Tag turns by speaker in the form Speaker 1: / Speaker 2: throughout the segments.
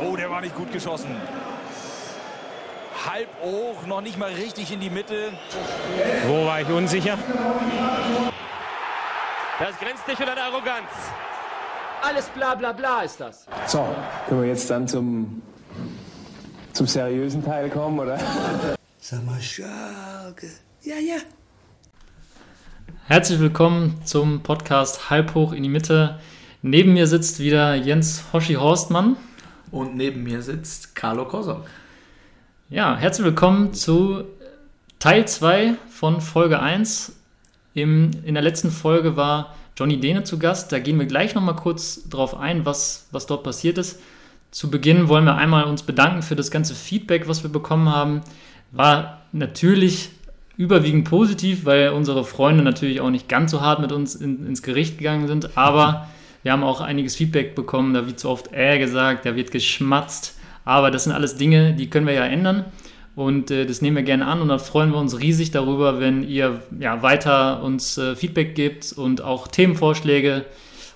Speaker 1: Oh, der war nicht gut geschossen. Halb hoch, noch nicht mal richtig in die Mitte.
Speaker 2: Wo war ich unsicher?
Speaker 3: Das grenzt nicht an Arroganz.
Speaker 4: Alles bla bla bla ist das.
Speaker 5: So, können wir jetzt dann zum, zum seriösen Teil kommen, oder?
Speaker 6: Sag mal, Schalke. Ja, ja.
Speaker 7: Herzlich willkommen zum Podcast Halb hoch in die Mitte. Neben mir sitzt wieder Jens Hoschi Horstmann.
Speaker 8: Und neben mir sitzt Carlo Kosok.
Speaker 7: Ja, herzlich willkommen zu Teil 2 von Folge 1. Im, in der letzten Folge war Johnny Dehne zu Gast. Da gehen wir gleich nochmal kurz drauf ein, was, was dort passiert ist. Zu Beginn wollen wir einmal uns bedanken für das ganze Feedback, was wir bekommen haben. War natürlich überwiegend positiv, weil unsere Freunde natürlich auch nicht ganz so hart mit uns in, ins Gericht gegangen sind. Aber wir haben auch einiges Feedback bekommen. Da wird zu oft äh gesagt, da wird geschmatzt. Aber das sind alles Dinge, die können wir ja ändern. Und äh, das nehmen wir gerne an und dann freuen wir uns riesig darüber, wenn ihr ja, weiter uns äh, Feedback gebt und auch Themenvorschläge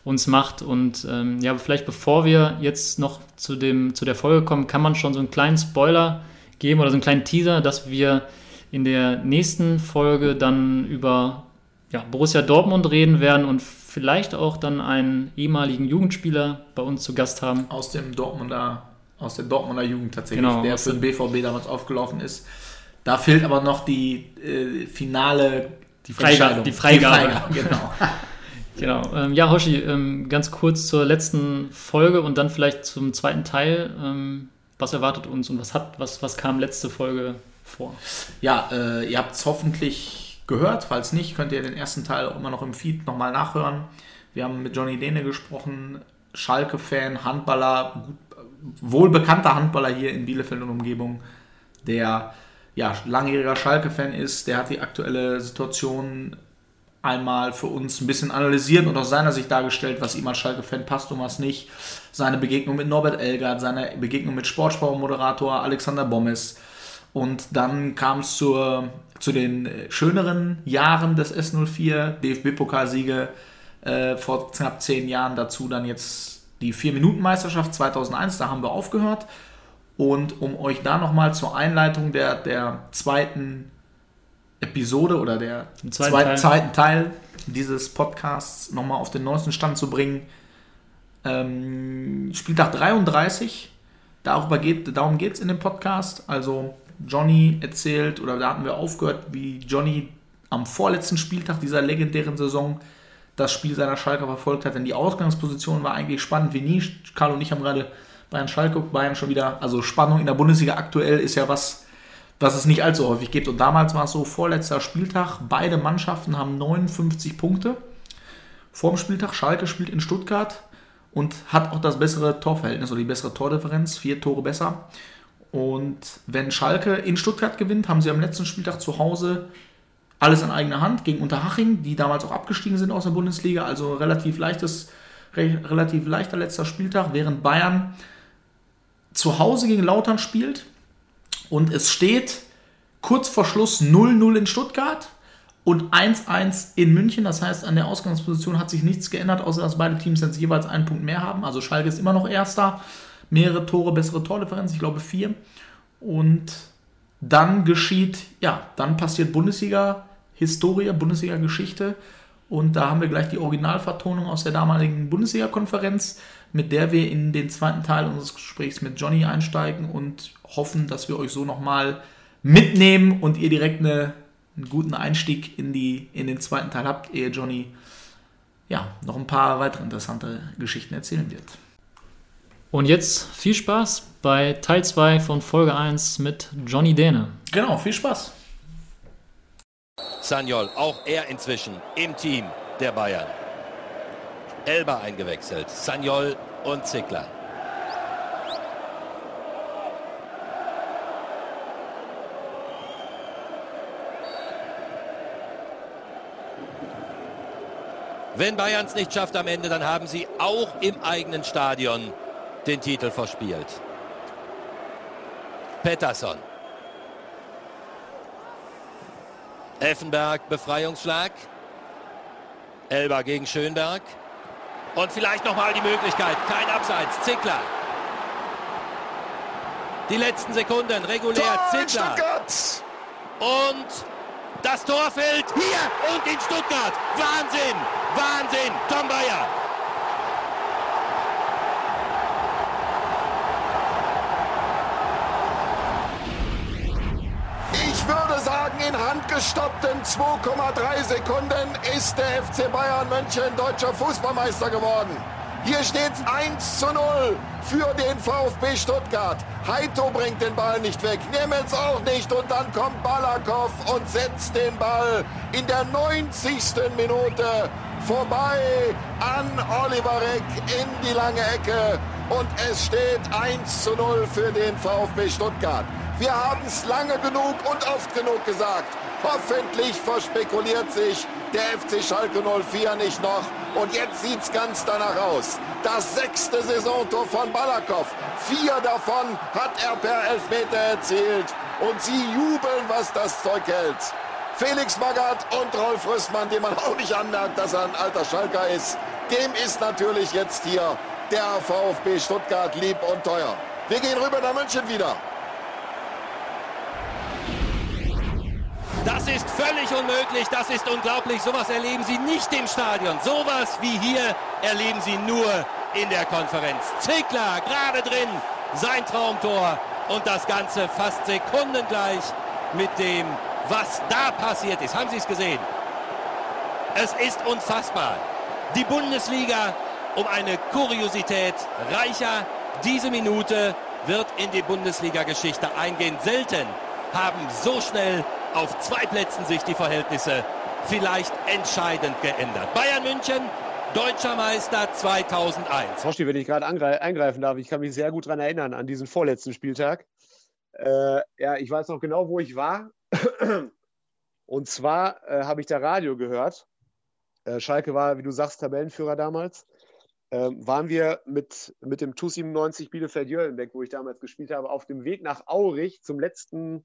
Speaker 7: uns macht. Und ähm, ja, vielleicht bevor wir jetzt noch zu, dem, zu der Folge kommen, kann man schon so einen kleinen Spoiler geben oder so einen kleinen Teaser, dass wir in der nächsten Folge dann über ja, Borussia Dortmund reden werden und vielleicht auch dann einen ehemaligen Jugendspieler bei uns zu Gast haben.
Speaker 8: Aus dem Dortmunder, aus der Dortmunder Jugend tatsächlich,
Speaker 7: Genau,
Speaker 8: der für den BVB damals aufgelaufen ist. Da fehlt aber noch die äh, finale
Speaker 7: Die Freigabe-
Speaker 8: Entscheidung.
Speaker 7: die Freigabe.
Speaker 8: genau.
Speaker 7: Genau. Ähm, ja, Hoshi, ähm, ganz kurz zur letzten Folge und dann vielleicht zum zweiten Teil. Ähm, was erwartet uns und was hat, was, was kam letzte Folge vor?
Speaker 8: Ja, äh, ihr habt es hoffentlich gehört. Falls nicht, könnt ihr den ersten Teil immer noch im Feed nochmal nachhören. Wir haben mit Johnny Dehne gesprochen, Schalke-Fan, Handballer, wohlbekannter Handballer hier in Bielefeld und Umgebung, der ja, langjähriger Schalke-Fan ist. Der hat die aktuelle Situation einmal für uns ein bisschen analysiert und aus seiner Sicht dargestellt, was ihm als Schalke-Fan passt und was nicht. Seine Begegnung mit Norbert Elgert, seine Begegnung mit Sportsportmoderator Alexander Bommes. Und dann kam es zur, zu den äh, schöneren Jahren des S04, DFB-Pokalsiege äh, vor knapp zehn Jahren. Dazu dann jetzt die 4-Minuten-Meisterschaft 2001, da haben wir aufgehört. Und um euch da nochmal zur Einleitung der, der zweiten Episode oder der
Speaker 7: zweiten
Speaker 8: zweiten,
Speaker 7: Teil.
Speaker 8: zweiten Teil dieses Podcasts nochmal auf den neuesten Stand zu bringen. Ähm, Spieltag 33, darüber geht, darum geht es in dem Podcast. Also Johnny erzählt, oder da hatten wir aufgehört, wie Johnny am vorletzten Spieltag dieser legendären Saison das Spiel seiner Schalke verfolgt hat. Denn die Ausgangsposition war eigentlich spannend wie nie. Carlo und ich haben gerade Bayern Schalke, Bayern schon wieder, also Spannung in der Bundesliga aktuell ist ja was, was es nicht allzu häufig gibt. Und damals war es so, vorletzter Spieltag, beide Mannschaften haben 59 Punkte. Vorm Spieltag, Schalke spielt in Stuttgart und hat auch das bessere Torverhältnis oder die bessere Tordifferenz, vier Tore besser. Und wenn Schalke in Stuttgart gewinnt, haben sie am letzten Spieltag zu Hause alles in eigener Hand gegen Unterhaching, die damals auch abgestiegen sind aus der Bundesliga, also relativ leichtes, re relativ leichter letzter Spieltag, während Bayern zu Hause gegen Lautern spielt und es steht kurz vor Schluss 0-0 in Stuttgart und 1-1 in München. Das heißt, an der Ausgangsposition hat sich nichts geändert, außer dass beide Teams jetzt jeweils einen Punkt mehr haben. Also Schalke ist immer noch Erster. Mehrere Tore, bessere Tordifferenz, ich glaube vier. Und dann geschieht, ja, dann passiert Bundesliga-Historie, Bundesliga-Geschichte. Und da haben wir gleich die Originalvertonung aus der damaligen Bundesliga-Konferenz, mit der wir in den zweiten Teil unseres Gesprächs mit Johnny einsteigen und hoffen, dass wir euch so nochmal mitnehmen und ihr direkt eine, einen guten Einstieg in, die, in den zweiten Teil habt, ehe Johnny ja, noch ein paar weitere interessante Geschichten erzählen wird.
Speaker 7: Und jetzt viel Spaß bei Teil 2 von Folge 1 mit Johnny Dehne.
Speaker 8: Genau, viel Spaß.
Speaker 3: Sanyol, auch er inzwischen im Team der Bayern. Elba eingewechselt, Sanyol und Zickler. Wenn Bayern es nicht schafft am Ende, dann haben sie auch im eigenen Stadion den Titel verspielt. Pettersson. Effenberg, Befreiungsschlag. Elba gegen Schönberg. Und vielleicht nochmal die Möglichkeit. Kein Abseits. Zickler. Die letzten Sekunden, regulär, Zittler. Und das Tor fällt hier und in Stuttgart. Wahnsinn, Wahnsinn, Tom Bayer.
Speaker 9: Ich würde in handgestoppten 2,3 Sekunden ist der FC Bayern München deutscher Fußballmeister geworden. Hier steht 1 zu 0 für den VfB Stuttgart. Heito bringt den Ball nicht weg, Nemetz auch nicht und dann kommt Balakow und setzt den Ball in der 90. Minute vorbei an Oliver Reck in die lange Ecke und es steht 1 zu 0 für den VfB Stuttgart. Wir haben es lange genug und oft genug gesagt. Hoffentlich verspekuliert sich der FC Schalke 04 nicht noch. Und jetzt sieht's ganz danach aus. Das sechste Saisontor von Balakow. Vier davon hat er per Elfmeter erzielt. Und sie jubeln, was das Zeug hält. Felix Magath und Rolf Rüssmann, dem man auch nicht anmerkt, dass er ein alter Schalker ist, dem ist natürlich jetzt hier der VfB Stuttgart lieb und teuer. Wir gehen rüber nach München wieder.
Speaker 3: Das ist völlig unmöglich, das ist unglaublich. Sowas erleben Sie nicht im Stadion. Sowas wie hier erleben Sie nur in der Konferenz. Zickler gerade drin, sein Traumtor und das Ganze fast sekundengleich mit dem, was da passiert ist. Haben Sie es gesehen? Es ist unfassbar. Die Bundesliga um eine Kuriosität reicher. Diese Minute wird in die Bundesliga-Geschichte eingehen. Selten haben so schnell auf zwei Plätzen sich die Verhältnisse vielleicht entscheidend geändert. Bayern München, deutscher Meister 2001.
Speaker 10: Hoshi, wenn ich gerade eingreifen darf, ich kann mich sehr gut daran erinnern, an diesen vorletzten Spieltag. Äh, ja, ich weiß noch genau, wo ich war. Und zwar äh, habe ich da Radio gehört. Äh, Schalke war, wie du sagst, Tabellenführer damals. Ähm, waren wir mit, mit dem TU97 Bielefeld-Jöllenbeck, wo ich damals gespielt habe, auf dem Weg nach Aurich zum letzten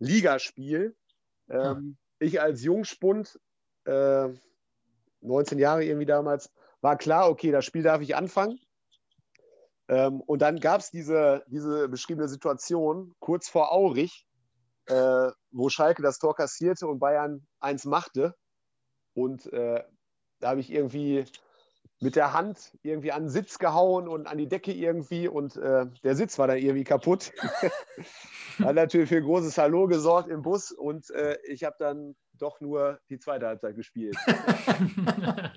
Speaker 10: Ligaspiel. Ähm, ich als Jungspund, äh, 19 Jahre irgendwie damals, war klar, okay, das Spiel darf ich anfangen. Ähm, und dann gab es diese, diese beschriebene Situation kurz vor Aurich, äh, wo Schalke das Tor kassierte und Bayern eins machte. Und äh, da habe ich irgendwie mit der Hand irgendwie an den Sitz gehauen und an die Decke irgendwie und äh, der Sitz war dann irgendwie kaputt. Hat natürlich für großes Hallo gesorgt im Bus und äh, ich habe dann doch nur die zweite Halbzeit gespielt.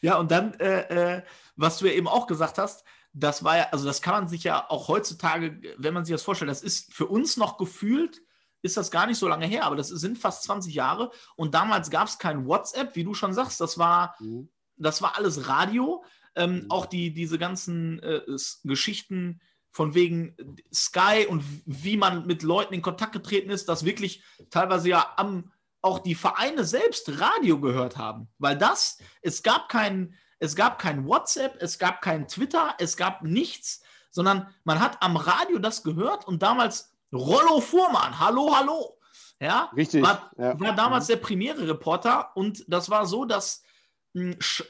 Speaker 8: ja, und dann, äh, äh, was du ja eben auch gesagt hast, das war ja, also das kann man sich ja auch heutzutage, wenn man sich das vorstellt, das ist für uns noch gefühlt, ist das gar nicht so lange her, aber das sind fast 20 Jahre und damals gab es kein WhatsApp, wie du schon sagst, das war, mhm. Das war alles Radio. Ähm, mhm. Auch die, diese ganzen äh, Geschichten, von wegen Sky und wie man mit Leuten in Kontakt getreten ist, dass wirklich teilweise ja am, auch die Vereine selbst Radio gehört haben. Weil das, es gab kein, es gab kein WhatsApp, es gab kein Twitter, es gab nichts, sondern man hat am Radio das gehört und damals Rollo Fuhrmann, hallo, hallo. Ja,
Speaker 10: Richtig.
Speaker 8: War,
Speaker 10: ja.
Speaker 8: war damals der Premiere-Reporter und das war so, dass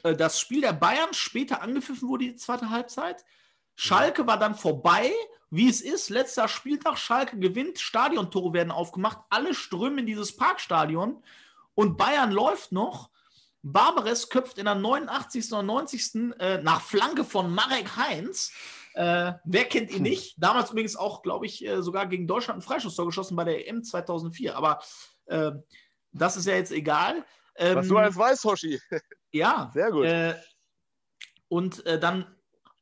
Speaker 8: das Spiel der Bayern später angepfiffen wurde, die zweite Halbzeit. Schalke war dann vorbei, wie es ist. Letzter Spieltag, Schalke gewinnt, Stadiontore werden aufgemacht, alle strömen in dieses Parkstadion und Bayern läuft noch. Barbares köpft in der 89. oder 90. Äh, nach Flanke von Marek Heinz. Äh, wer kennt ihn nicht? Damals übrigens auch, glaube ich, äh, sogar gegen Deutschland ein Freischusstor geschossen bei der EM 2004. Aber äh, das ist ja jetzt egal.
Speaker 10: Ähm, Was du alles weißt, Hoshi.
Speaker 8: Ja.
Speaker 10: Sehr gut.
Speaker 8: Äh, und äh, dann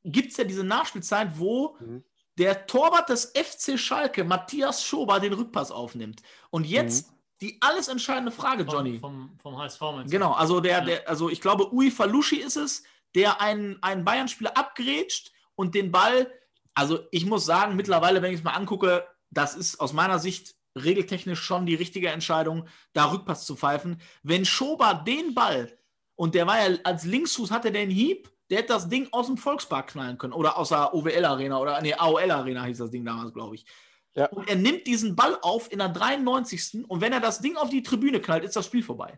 Speaker 8: gibt es ja diese Nachspielzeit, wo mhm. der Torwart des FC Schalke, Matthias Schober, den Rückpass aufnimmt. Und jetzt mhm. die alles entscheidende Frage, Johnny.
Speaker 7: Vom, vom, vom HSV
Speaker 8: Genau, also der, der, also ich glaube, Ui Falushi ist es, der einen, einen Bayern-Spieler abgrätscht und den Ball, also ich muss sagen, mittlerweile, wenn ich es mal angucke, das ist aus meiner Sicht regeltechnisch schon die richtige Entscheidung, da Rückpass zu pfeifen. Wenn Schober den Ball, und der war ja als Linksfuß, hatte der einen Hieb, der hätte das Ding aus dem Volkspark knallen können oder aus der OWL-Arena oder nee, AOL-Arena hieß das Ding damals, glaube ich. Ja. Und er nimmt diesen Ball auf in der 93. und wenn er das Ding auf die Tribüne knallt, ist das Spiel vorbei.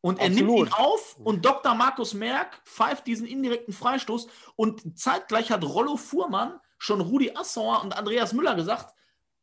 Speaker 8: Und er Absolut. nimmt ihn auf und Dr. Markus Merck pfeift diesen indirekten Freistoß und zeitgleich hat Rollo Fuhrmann schon Rudi Assauer und Andreas Müller gesagt,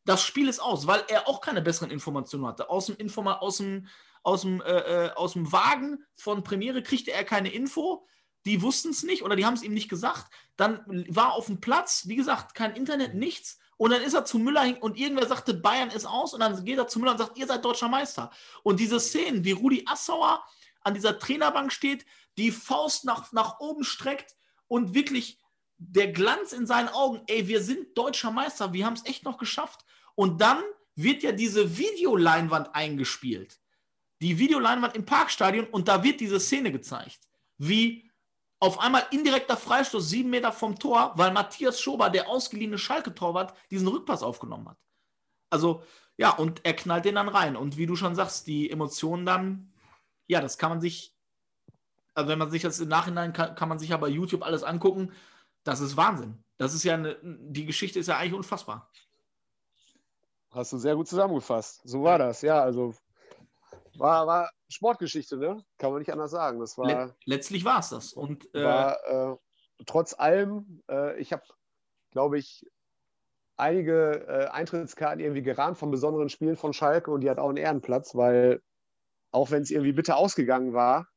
Speaker 8: das Spiel ist aus, weil er auch keine besseren Informationen hatte. Aus dem, Informa aus dem, aus dem, äh, äh aus dem Wagen von Premiere kriegte er keine Info. Die wussten es nicht oder die haben es ihm nicht gesagt. Dann war auf dem Platz, wie gesagt, kein Internet, nichts. Und dann ist er zu Müller hin und irgendwer sagte, Bayern ist aus. Und dann geht er zu Müller und sagt, ihr seid deutscher Meister. Und diese Szenen, wie Rudi Assauer an dieser Trainerbank steht, die Faust nach, nach oben streckt und wirklich der Glanz in seinen Augen, ey, wir sind deutscher Meister, wir haben es echt noch geschafft. Und dann wird ja diese Videoleinwand eingespielt. Die Videoleinwand im Parkstadion und da wird diese Szene gezeigt. Wie auf einmal indirekter Freistoß sieben Meter vom Tor, weil Matthias Schober, der ausgeliehene Schalke-Torwart, diesen Rückpass aufgenommen hat. Also, ja, und er knallt den dann rein. Und wie du schon sagst, die Emotionen dann, ja, das kann man sich, also wenn man sich das im Nachhinein kann, kann man sich ja bei YouTube alles angucken. Das ist Wahnsinn. Das ist ja eine, die Geschichte ist ja eigentlich unfassbar.
Speaker 10: Hast du sehr gut zusammengefasst. So war das, ja. Also war, war Sportgeschichte, ne? Kann man nicht anders sagen. Das war,
Speaker 8: Let letztlich war es das. Und
Speaker 10: äh, war, äh, trotz allem, äh, ich habe, glaube ich, einige äh, Eintrittskarten irgendwie gerahmt von besonderen Spielen von Schalke und die hat auch einen Ehrenplatz, weil auch wenn es irgendwie bitter ausgegangen war,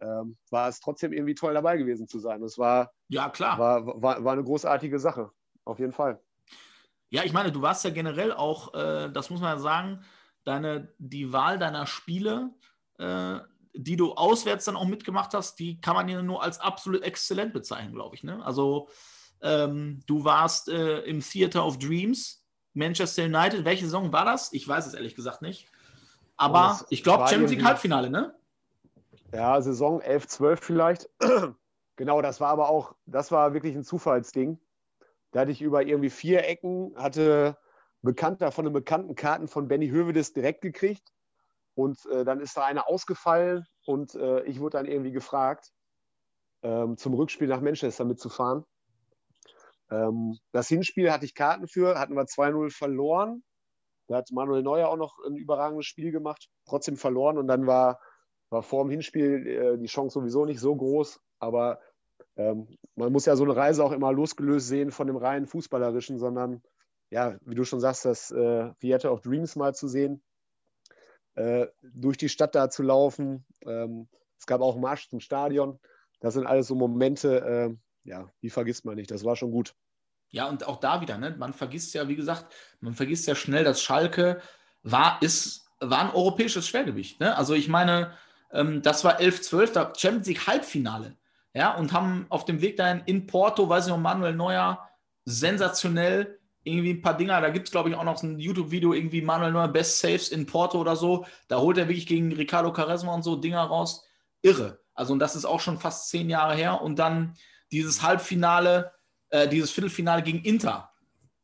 Speaker 10: ähm, war es trotzdem irgendwie toll dabei gewesen zu sein. Es war,
Speaker 8: ja, klar.
Speaker 10: War, war, war eine großartige Sache, auf jeden Fall.
Speaker 8: Ja, ich meine, du warst ja generell auch, äh, das muss man ja sagen, deine, die Wahl deiner Spiele, äh, die du auswärts dann auch mitgemacht hast, die kann man ja nur als absolut exzellent bezeichnen, glaube ich. Ne? Also ähm, du warst äh, im Theater of Dreams, Manchester United. Welche Saison war das? Ich weiß es ehrlich gesagt nicht. Aber oh, ich glaube Champions League Halbfinale, ne?
Speaker 10: Ja, Saison 11, 12 vielleicht. genau, das war aber auch, das war wirklich ein Zufallsding. Da hatte ich über irgendwie vier Ecken, hatte Bekannter von einem bekannten Karten von Benny Hövedes direkt gekriegt. Und äh, dann ist da einer ausgefallen und äh, ich wurde dann irgendwie gefragt, ähm, zum Rückspiel nach Manchester mitzufahren. Ähm, das Hinspiel hatte ich Karten für, hatten wir 2-0 verloren. Da hat Manuel Neuer auch noch ein überragendes Spiel gemacht, trotzdem verloren. Und dann war, war vor dem Hinspiel äh, die Chance sowieso nicht so groß. Aber ähm, man muss ja so eine Reise auch immer losgelöst sehen von dem reinen Fußballerischen, sondern ja, wie du schon sagst, das äh, Theater of Dreams mal zu sehen, äh, durch die Stadt da zu laufen. Ähm, es gab auch Marsch zum Stadion. Das sind alles so Momente, äh, ja, die vergisst man nicht. Das war schon gut.
Speaker 8: Ja, und auch da wieder, ne? man vergisst ja, wie gesagt, man vergisst ja schnell, dass Schalke war, ist, war ein europäisches Schwergewicht. Ne? Also ich meine, ähm, das war 11-12, da Champions League Halbfinale. Ja, und haben auf dem Weg dahin in Porto, weiß ich noch, Manuel Neuer, sensationell irgendwie ein paar Dinger. Da gibt es, glaube ich, auch noch ein YouTube-Video, irgendwie Manuel Neuer Best Saves in Porto oder so. Da holt er wirklich gegen Ricardo Caresma und so Dinger raus. Irre. Also, und das ist auch schon fast zehn Jahre her. Und dann dieses Halbfinale, äh, dieses Viertelfinale gegen Inter.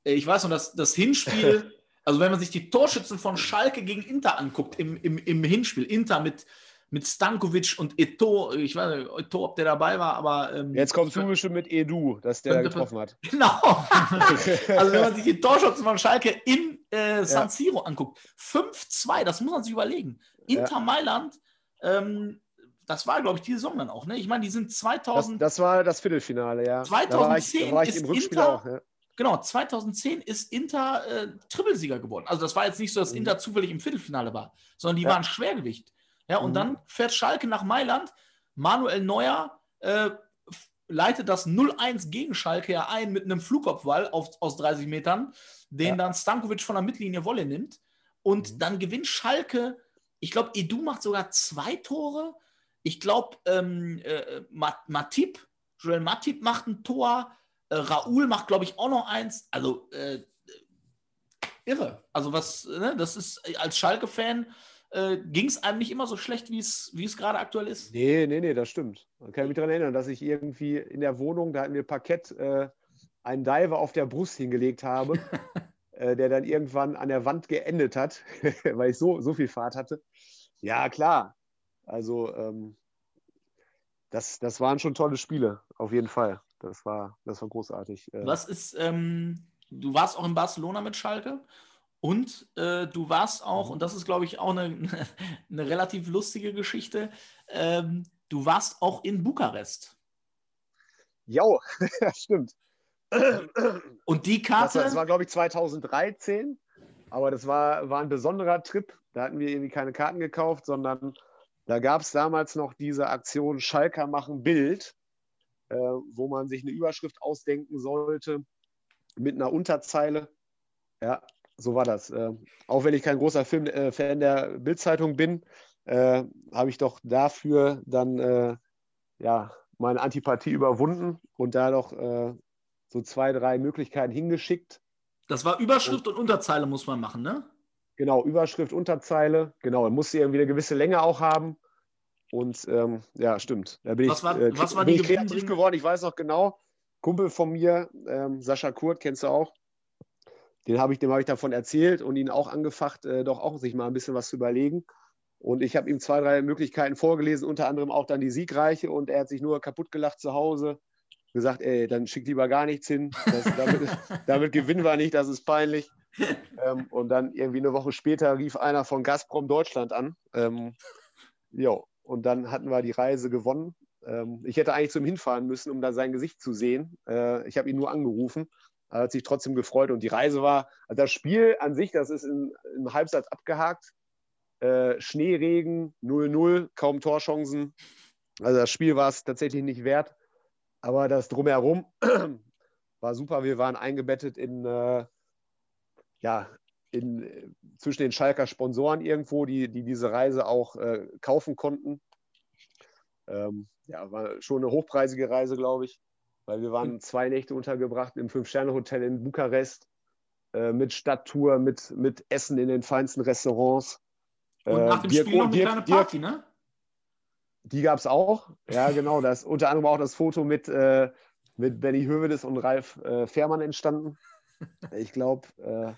Speaker 8: Äh, ich weiß noch, dass das Hinspiel, also wenn man sich die Torschützen von Schalke gegen Inter anguckt im, im, im Hinspiel, Inter mit mit Stankovic und Eto, ich weiß nicht, Eto, ob der dabei war, aber.
Speaker 10: Ähm, Jetzt kommst du bestimmt mit Edu, dass der getroffen hat.
Speaker 8: Genau. also, wenn man sich die Torschützen von Schalke in äh, San Siro ja. anguckt, 5-2, das muss man sich überlegen. Inter ja. Mailand, ähm, das war, glaube ich, die Saison dann auch, ne? Ich meine, die sind 2000.
Speaker 10: Das, das, war das Viertelfinale, ja.
Speaker 8: 2010 da war ich, war ich im Rückspiel Inter, auch, ja. Genau, 2010 ist Inter äh, Trippelsieger geworden. Also das war jetzt nicht so, dass mhm. Inter zufällig im Viertelfinale war, sondern die waren Schwergewicht. Ja, und mhm. dann fährt Schalke nach Mailand. Manuel Neuer äh, leitet das 0-1 gegen Schalke ja ein mit einem Flugkopfball auf, aus 30 Metern, den ja. dann Stankovic von der Mittellinie Wolle nimmt. Und mhm. dann gewinnt Schalke, ich glaube, Edu macht sogar zwei Tore. Ich glaube, ähm, äh, Matip, Joel Matip macht ein Tor. Äh, Raoul macht, glaube ich, auch noch eins. Also, äh, irre. Also, was, ne, das ist als Schalke-Fan äh, ging es einem nicht immer so schlecht, wie es gerade aktuell ist?
Speaker 10: Nee, nee, nee, das stimmt. Man kann mich daran erinnern, dass ich irgendwie in der Wohnung, da hatten wir Parkett, äh, einen Diver auf der Brust hingelegt habe, äh, der dann irgendwann an der Wand geendet hat, weil ich so, so viel Fahrt hatte. Ja, klar. Also, ähm, das, das waren schon tolle Spiele, auf jeden Fall. Das war, das war großartig.
Speaker 8: Äh. Was ist, ähm, du warst auch in Barcelona mit Schalke und äh, du warst auch, mhm. und das ist, glaube ich, auch eine, eine relativ lustige Geschichte, ähm, du warst auch in Bukarest.
Speaker 10: Ja, stimmt.
Speaker 8: Und die
Speaker 10: Das
Speaker 8: Karte?
Speaker 10: war, das war glaube ich, 2013. Aber das war, war ein besonderer Trip. Da hatten wir irgendwie keine Karten gekauft, sondern da gab es damals noch diese Aktion Schalker machen Bild, äh, wo man sich eine Überschrift ausdenken sollte mit einer Unterzeile. Ja, so war das. Äh, auch wenn ich kein großer Film, äh, Fan der Bildzeitung bin, äh, habe ich doch dafür dann äh, ja, meine Antipathie überwunden und da doch äh, so zwei, drei Möglichkeiten hingeschickt.
Speaker 8: Das war Überschrift und Unterzeile muss man machen, ne?
Speaker 10: Genau, Überschrift, Unterzeile. Genau, er musste irgendwie eine gewisse Länge auch haben. Und ähm, ja, stimmt. Da bin
Speaker 8: Was
Speaker 10: ich,
Speaker 8: war-
Speaker 10: äh,
Speaker 8: was war
Speaker 10: bin
Speaker 8: die
Speaker 10: ich kreativ geworden. Ich weiß noch genau, Kumpel von mir, ähm, Sascha Kurt, kennst du auch. Den habe ich, dem habe ich davon erzählt und ihn auch angefacht, äh, doch auch sich mal ein bisschen was zu überlegen. Und ich habe ihm zwei, drei Möglichkeiten vorgelesen, unter anderem auch dann die siegreiche. Und er hat sich nur kaputt gelacht zu Hause. Gesagt, ey, dann schick lieber gar nichts hin. Das, damit, damit gewinnen wir nicht, das ist peinlich. Ähm, und dann irgendwie eine Woche später rief einer von Gazprom Deutschland an. Ähm, jo, und dann hatten wir die Reise gewonnen. Ähm, ich hätte eigentlich zum Hinfahren müssen, um da sein Gesicht zu sehen. Äh, ich habe ihn nur angerufen. Hat sich trotzdem gefreut. Und die Reise war, also das Spiel an sich, das ist in, im Halbsatz abgehakt. Äh, Schneeregen, 0-0, kaum Torchancen. Also das Spiel war es tatsächlich nicht wert. Aber das drumherum war super. Wir waren eingebettet in, äh, ja, in, zwischen den Schalker Sponsoren irgendwo, die, die diese Reise auch äh, kaufen konnten. Ähm, ja, war schon eine hochpreisige Reise, glaube ich, weil wir waren zwei Nächte untergebracht im Fünf-Sterne-Hotel in Bukarest äh, mit Stadttour, mit, mit Essen in den feinsten Restaurants.
Speaker 8: Und
Speaker 10: Äh,
Speaker 8: nach dem
Speaker 10: Dirk-
Speaker 8: Spiel noch eine
Speaker 10: Dirk-
Speaker 8: kleine
Speaker 10: Dirk-
Speaker 8: Party, ne?
Speaker 10: die gab es auch. Ja, genau. Das, unter anderem auch das Foto mit, äh, mit Benny Hövedes und Ralf äh, Fährmann entstanden. Ich glaube, äh,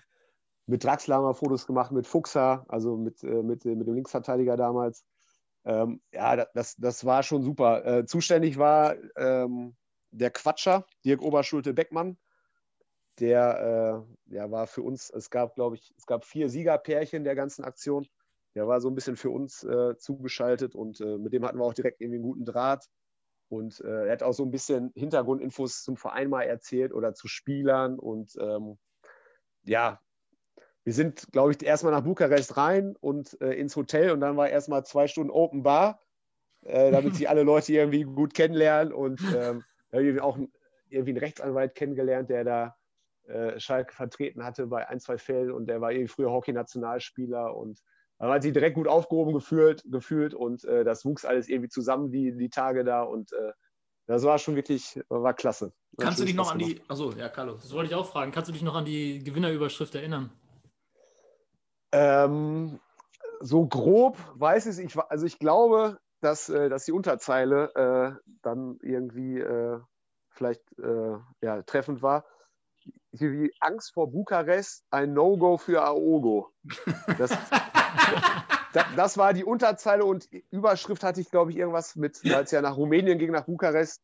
Speaker 10: mit Draxler haben wir Fotos gemacht, mit Fuchser, also mit, äh, mit, äh, mit dem Linksverteidiger damals. Ähm, ja, da- das, das war schon super. Zuständig war ähm, der Quatscher, Dirk Oberschulte-Beckmann. Der äh, ja, war für uns, es gab, glaube ich, es gab vier Siegerpärchen der ganzen Aktion. Der war so ein bisschen für uns äh, zugeschaltet und äh, mit dem hatten wir auch direkt irgendwie einen guten Draht. Und äh, er hat auch so ein bisschen Hintergrundinfos zum Verein mal erzählt oder zu Spielern. Und ähm, ja, wir sind, glaube ich, erstmal nach Bukarest rein und äh, ins Hotel und dann war erstmal zwei Stunden Open Bar, äh, damit sie alle Leute irgendwie gut kennenlernen. Und ähm, da habe ich auch irgendwie einen Rechtsanwalt kennengelernt, der da äh, Schalke vertreten hatte bei ein, zwei Fällen und der war irgendwie früher Hockey-Nationalspieler und man hat sich direkt gut aufgehoben gefühlt, gefühlt und äh, das wuchs alles irgendwie zusammen, die, die Tage da und äh, das war schon wirklich, war klasse. Hat
Speaker 8: Kannst du dich noch an
Speaker 10: gemacht.
Speaker 8: die. Achso, ja, Carlos.
Speaker 7: Das wollte ich auch fragen. Kannst du dich noch an die Gewinnerüberschrift erinnern?
Speaker 10: Ähm, so grob weiß ich es. Also ich glaube, dass, äh, dass die Unterzeile äh, dann irgendwie äh, vielleicht äh, ja, treffend war. Wie Angst vor Bukarest, ein No-Go für Aogo. Das, das, war die Unterzeile und Überschrift hatte ich, glaube ich, irgendwas mit, als er nach Rumänien ging, nach Bukarest.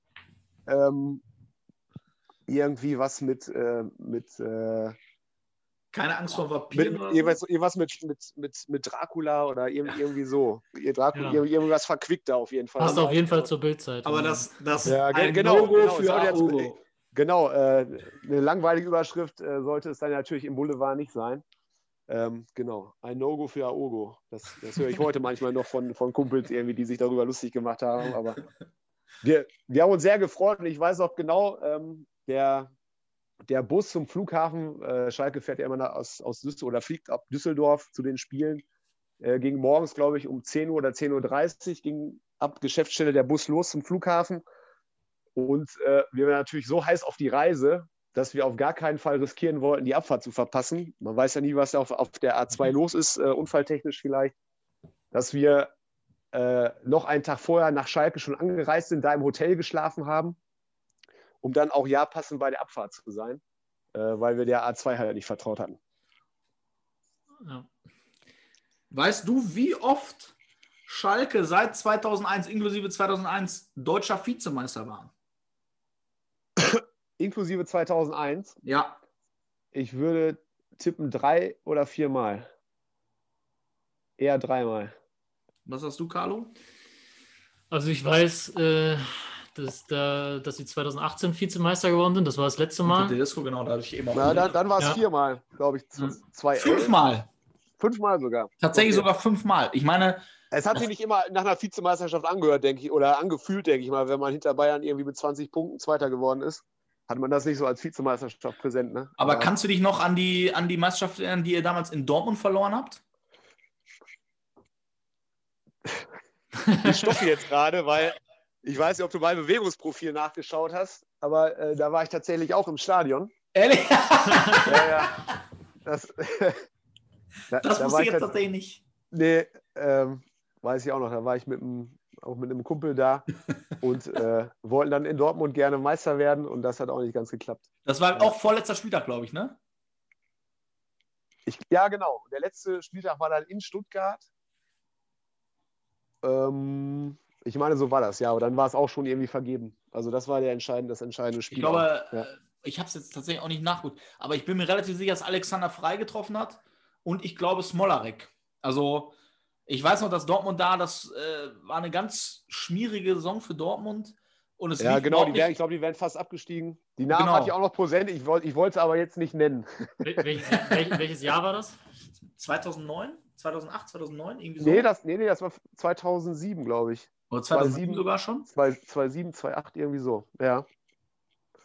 Speaker 10: Ähm, irgendwie was mit, äh, mit äh,
Speaker 8: Keine Angst vor
Speaker 10: mit,
Speaker 8: Vampiren oder so?
Speaker 10: irgendwas, mit, mit, mit, mit Dracula oder irg- irgendwie so. Ihr Dracula,
Speaker 7: Ja.
Speaker 10: Irgendwas verquickt da auf jeden Fall.
Speaker 7: Passt auf jeden Fall zur Bildzeit.
Speaker 8: Aber das, das
Speaker 10: Ja,
Speaker 8: ein
Speaker 10: genau,
Speaker 8: Logo
Speaker 10: genau,
Speaker 8: für Aogo.
Speaker 10: Genau, äh, eine langweilige Überschrift äh, sollte es dann natürlich im Boulevard nicht sein. Ähm, genau, ein No-Go für Aogo. Das, das höre ich heute manchmal noch von, von Kumpels irgendwie, die sich darüber lustig gemacht haben. Aber wir, wir haben uns sehr gefreut und ich weiß auch genau, ähm, der, der Bus zum Flughafen, äh, Schalke fährt ja immer nach, aus, aus Düsseldorf oder fliegt ab Düsseldorf zu den Spielen, äh, ging morgens, glaube ich, um 10 Uhr oder 10.30 Uhr, ging ab Geschäftsstelle der Bus los zum Flughafen. Und äh, wir waren natürlich so heiß auf die Reise, dass wir auf gar keinen Fall riskieren wollten, die Abfahrt zu verpassen. Man weiß ja nie, was auf, auf der A2 los ist, äh, unfalltechnisch vielleicht, dass wir äh, noch einen Tag vorher nach Schalke schon angereist sind, da im Hotel geschlafen haben, um dann auch ja passend bei der Abfahrt zu sein, äh, weil wir der A2 halt nicht vertraut hatten.
Speaker 7: Ja.
Speaker 8: Weißt du, wie oft Schalke seit 2001, inklusive 2001, deutscher Vizemeister war?
Speaker 10: Inklusive 2001,
Speaker 8: Ja.
Speaker 10: ich würde tippen drei oder viermal. Eher dreimal.
Speaker 8: Was hast du, Carlo?
Speaker 7: Also ich weiß, äh, dass, da, dass sie 2018 Vizemeister geworden sind. Das war das letzte Mal.
Speaker 8: Tedesco, genau, da ich eben auch.
Speaker 10: Na, dann, dann war es
Speaker 7: Ja.
Speaker 10: viermal, glaube ich.
Speaker 7: Hm.
Speaker 10: Zwei,
Speaker 8: Fünfmal.
Speaker 10: Fünfmal sogar.
Speaker 8: Tatsächlich
Speaker 10: Okay.
Speaker 8: sogar fünfmal. Ich meine,
Speaker 10: Es hat sich nicht immer nach einer Vizemeisterschaft angehört, denke ich, oder angefühlt, denke ich mal, wenn man hinter Bayern irgendwie mit 20 Punkten Zweiter geworden ist. Hat man das nicht so als Vizemeisterschaft präsent, ne?
Speaker 8: aber
Speaker 10: Ja.
Speaker 8: kannst du dich noch an die, an die Meisterschaft erinnern, die ihr damals in Dortmund verloren habt?
Speaker 10: Ich stoppe jetzt gerade, weil ich weiß nicht, ob du mein Bewegungsprofil nachgeschaut hast, aber äh, da war ich tatsächlich auch im Stadion.
Speaker 8: Ehrlich?
Speaker 10: Ja, ja. Das, da,
Speaker 8: Das
Speaker 10: da
Speaker 8: wusste ich jetzt
Speaker 10: tats-
Speaker 8: tatsächlich nicht.
Speaker 10: Nee, ähm, weiß ich auch noch. Da war ich mit einem, auch mit einem Kumpel da und äh, wollten dann in Dortmund gerne Meister werden und das hat auch nicht ganz geklappt.
Speaker 8: Das war auch vorletzter Spieltag, glaube ich, ne?
Speaker 10: Ich, ja, genau. Der letzte Spieltag war dann in Stuttgart. Ähm, ich meine, so war das, ja. Aber dann war es auch schon irgendwie vergeben. Also das war der entscheidende, das entscheidende Spiel.
Speaker 8: Ich glaube,
Speaker 10: Ja.
Speaker 8: ich habe es jetzt tatsächlich auch nicht nachgeguckt, aber ich bin mir relativ sicher, dass Alexander Frei getroffen hat und ich glaube Smolarek. Also ich weiß noch, dass Dortmund da, das äh, war eine ganz schmierige Saison für Dortmund. Und es
Speaker 10: Ja, genau. Die wär, ich glaube, die wären fast abgestiegen. Die Namen
Speaker 8: Genau.
Speaker 10: hatte ich auch noch präsent. Ich wollte ich wollte es aber jetzt nicht nennen.
Speaker 7: Wel welches, wel welches Jahr war das?
Speaker 8: 2009, 2008, 2009, irgendwie so.
Speaker 10: Nee, das, nee, nee, das war 2007, glaube ich.
Speaker 8: Oder 2007
Speaker 10: 2007
Speaker 8: sogar schon.
Speaker 10: 2007, 2008, irgendwie so. Ja.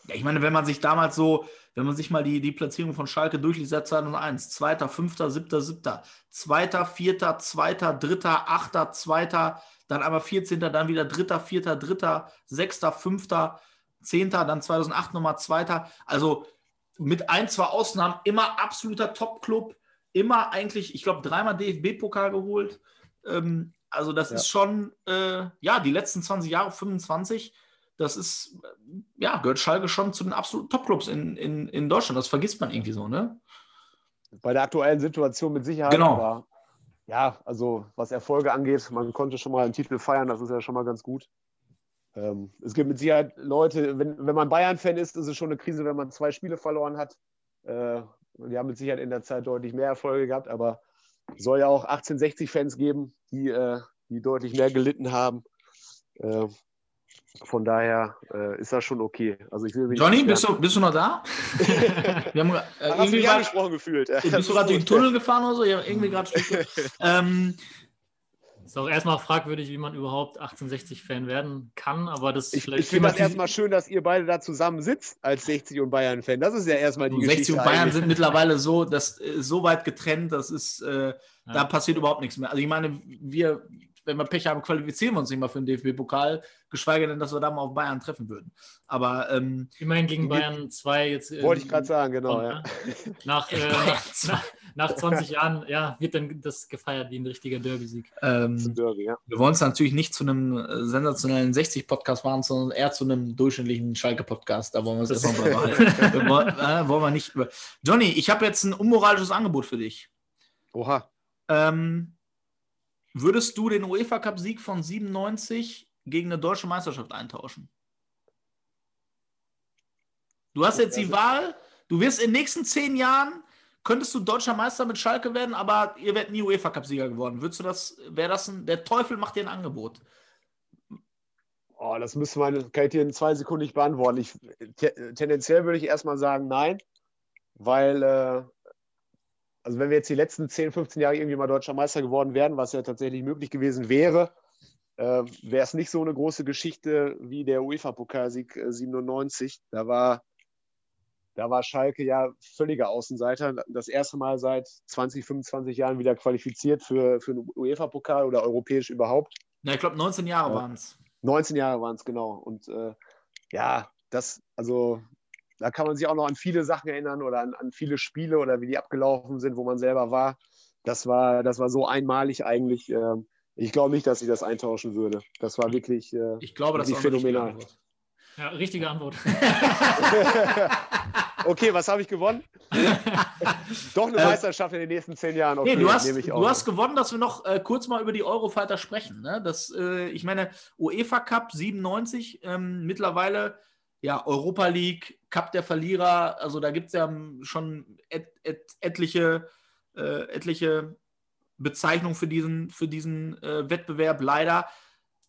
Speaker 8: Ja, ich meine, wenn man sich damals so, wenn man sich mal die, die Platzierung von Schalke durchliest, seit 2001, zweiter, fünfter, siebter, siebter, zweiter, vierter, zweiter, dritter, achter, zweiter, dann einmal 14., dann wieder dritter, vierter, dritter, sechster, fünfter, zehnter, dann 2008 nochmal zweiter. Also mit ein, zwei Ausnahmen immer absoluter Top-Club, immer eigentlich, ich glaube, dreimal DFB-Pokal geholt. Ähm, also das
Speaker 10: Ja.
Speaker 8: ist schon, äh, ja, die letzten 20 Jahre, 25, das ist, äh, ja, gehört Schalke schon zu den absoluten Top-Clubs in, in, in Deutschland. Das vergisst man irgendwie so, ne?
Speaker 10: Bei der aktuellen Situation mit Sicherheit.
Speaker 8: Genau.
Speaker 10: Aber ja, also was Erfolge angeht, man konnte schon mal einen Titel feiern, das ist ja schon mal ganz gut. Ähm, es gibt mit Sicherheit Leute, wenn, wenn man Bayern-Fan ist, ist es schon eine Krise, wenn man zwei Spiele verloren hat. Äh, die haben mit Sicherheit in der Zeit deutlich mehr Erfolge gehabt, aber soll ja auch 1860-Fans geben, die, äh, die deutlich mehr gelitten haben. Äh, von daher äh, ist das schon okay. Also ich will
Speaker 8: Johnny, bist du, bist du noch da? Wir haben, äh, irgendwie
Speaker 10: mich
Speaker 8: war,
Speaker 10: angesprochen gefühlt.
Speaker 8: Bist
Speaker 10: ist
Speaker 8: du gerade durch den. Tunnel gefahren oder so? Ja, irgendwie gerade. ähm,
Speaker 7: Ist auch erstmal fragwürdig, wie man überhaupt 1860-Fan werden kann, aber das
Speaker 10: Ich,
Speaker 7: vielleicht
Speaker 10: ich finde das erstmal schön, dass ihr beide da zusammen sitzt als 60 und Bayern-Fan. Das ist ja erstmal die
Speaker 8: 60
Speaker 10: Geschichte.
Speaker 8: und Bayern
Speaker 10: eigentlich.
Speaker 8: sind mittlerweile so, das ist so weit getrennt, das ist, äh, da passiert überhaupt nichts mehr. Also ich meine, wir, wenn wir Pech haben, qualifizieren wir uns nicht mal für den DFB-Pokal, geschweige denn, dass wir da mal auf Bayern treffen würden. Aber ähm,
Speaker 7: Immerhin gegen Bayern 2 jetzt. ähm,
Speaker 10: Wollte ich gerade sagen, genau.
Speaker 7: kommt,
Speaker 10: Ja.
Speaker 7: ne? Nach, äh, nach, nach, nach 20 Jahren ja, wird dann das gefeiert wie ein richtiger Derby-Sieg.
Speaker 8: ähm,
Speaker 10: Derby, ja.
Speaker 8: wir wollen es natürlich nicht zu einem äh, sensationellen 60-Podcast machen, sondern eher zu einem durchschnittlichen Schalke-Podcast. Da wollen wir es erstmal behalten. wir wollen, äh, wollen wir nicht über. Johnny, ich habe jetzt ein unmoralisches Angebot für dich.
Speaker 10: Oha.
Speaker 8: Ähm, würdest du den UEFA Cup-Sieg von 97 gegen eine deutsche Meisterschaft eintauschen? Du hast jetzt die Wahl, du wirst in den nächsten zehn Jahren, könntest du deutscher Meister mit Schalke werden, aber ihr werdet nie UEFA Cup-Sieger geworden. Würdest du das, wäre das ein, der Teufel macht dir ein Angebot.
Speaker 10: Oh, das müsste man, kann ich dir in zwei Sekunden nicht beantworten. Ich, te, tendenziell würde ich erstmal sagen, nein, weil, äh, also wenn wir jetzt die letzten 10, 15 Jahre irgendwie mal deutscher Meister geworden wären, was ja tatsächlich möglich gewesen wäre, äh, wäre es nicht so eine große Geschichte wie der UEFA-Pokalsieg äh, 97. Da war, da war Schalke ja völliger Außenseiter. Das erste Mal seit 20, 25 Jahren wieder qualifiziert für, für einen UEFA-Pokal oder europäisch überhaupt.
Speaker 8: Na, ich glaube, 19 Jahre
Speaker 10: Ja.
Speaker 8: waren es.
Speaker 10: 19 Jahre waren es genau. Und äh, ja, das, also da kann man sich auch noch an viele Sachen erinnern oder an, an viele Spiele oder wie die abgelaufen sind, wo man selber war. Das war, das war so einmalig eigentlich. ähm, ich glaube nicht, dass ich das eintauschen würde. Das war wirklich, äh,
Speaker 8: Ich glaube, das richtige
Speaker 10: phänomenal.
Speaker 7: Ja, richtige Antwort.
Speaker 10: okay, was habe ich gewonnen? Doch eine
Speaker 8: Äh,
Speaker 10: Meisterschaft in den nächsten zehn Jahren. Okay,
Speaker 8: Nee, du hast, du hast gewonnen, dass wir noch äh, kurz mal über die Eurofighter sprechen. Ne? Das, äh, ich meine, UEFA Cup 97, ähm, mittlerweile ja Europa League, Cup der Verlierer, also da gibt es ja schon et, et, etliche, äh, etliche Bezeichnungen für diesen, für diesen äh, Wettbewerb, leider.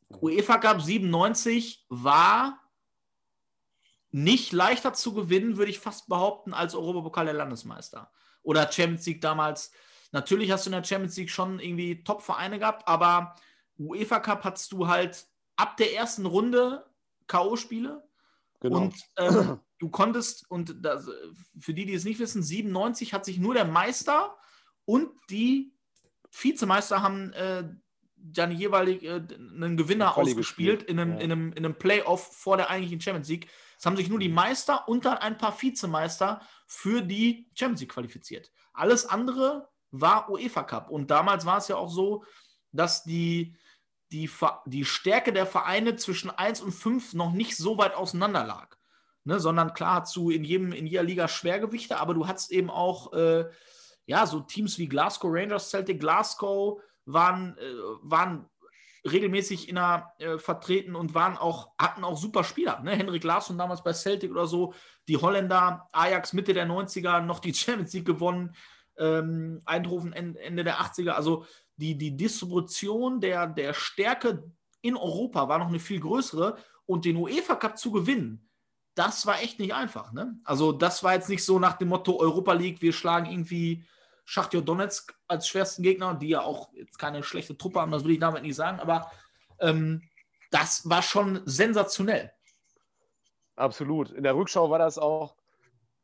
Speaker 8: UEFA Cup 97 war nicht leichter zu gewinnen, würde ich fast behaupten, als Europapokal der Landesmeister. Oder Champions League damals. Natürlich hast du in der Champions League schon irgendwie Top-Vereine gehabt, aber UEFA Cup hattest du halt ab der ersten Runde K.O.-Spiele.
Speaker 10: Genau.
Speaker 8: Und ähm, du konntest, und das, für die, die es nicht wissen, 97 hat sich nur der Meister und die Vizemeister haben äh, dann jeweilig äh, einen Gewinner
Speaker 10: Quali
Speaker 8: ausgespielt
Speaker 10: gespielt,
Speaker 8: in einem,
Speaker 10: ja.
Speaker 8: in, einem, in einem Playoff vor der eigentlichen Champions League. Es haben sich nur die Meister und dann ein paar Vizemeister für die Champions League qualifiziert. Alles andere war UEFA Cup. Und damals war es ja auch so, dass die, die, die Stärke der Vereine zwischen 1 und 5 noch nicht so weit auseinander lag. Ne, sondern klar du in, jedem, in jeder Liga Schwergewichte, aber du hattest eben auch äh, ja, so Teams wie Glasgow Rangers, Celtic Glasgow waren, äh, waren regelmäßig in der äh, vertreten und waren auch, hatten auch super Spieler. Ne? Henrik Larsson damals bei Celtic oder so, die Holländer, Ajax Mitte der 90er, noch die Champions League gewonnen, ähm, Eindhoven en- Ende der 80er. Also die, die Distribution der, der Stärke in Europa war noch eine viel größere und den UEFA Cup zu gewinnen, das war echt nicht einfach. Ne? Also das war jetzt nicht so nach dem Motto Europa League, wir schlagen irgendwie Schachtjo Donetsk als schwersten Gegner, die ja auch jetzt keine schlechte Truppe haben, das will ich damit nicht sagen, aber ähm, das war schon sensationell.
Speaker 10: Absolut. In der Rückschau war das auch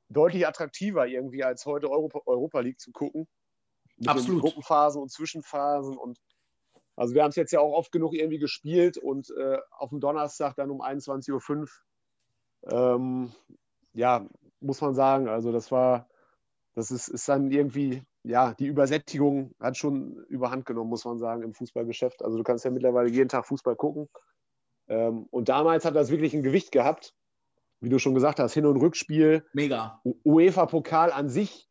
Speaker 10: deutlich attraktiver irgendwie als heute Europa, Europa League zu gucken.
Speaker 8: Absolut.
Speaker 10: Gruppenphasen und Zwischenphasen und also wir haben es jetzt ja auch oft genug irgendwie gespielt und äh, auf dem Donnerstag dann um 21.05 Uhr. Ähm, ja, muss man sagen, also das war, das ist, ist dann irgendwie, ja, die Übersättigung hat schon überhand genommen, muss man sagen, im Fußballgeschäft. Also du kannst ja mittlerweile jeden Tag Fußball gucken. Ähm, und damals hat das wirklich ein Gewicht gehabt wie du schon gesagt hast, Hin- und Rückspiel,
Speaker 8: Mega.
Speaker 10: UEFA-Pokal an sich,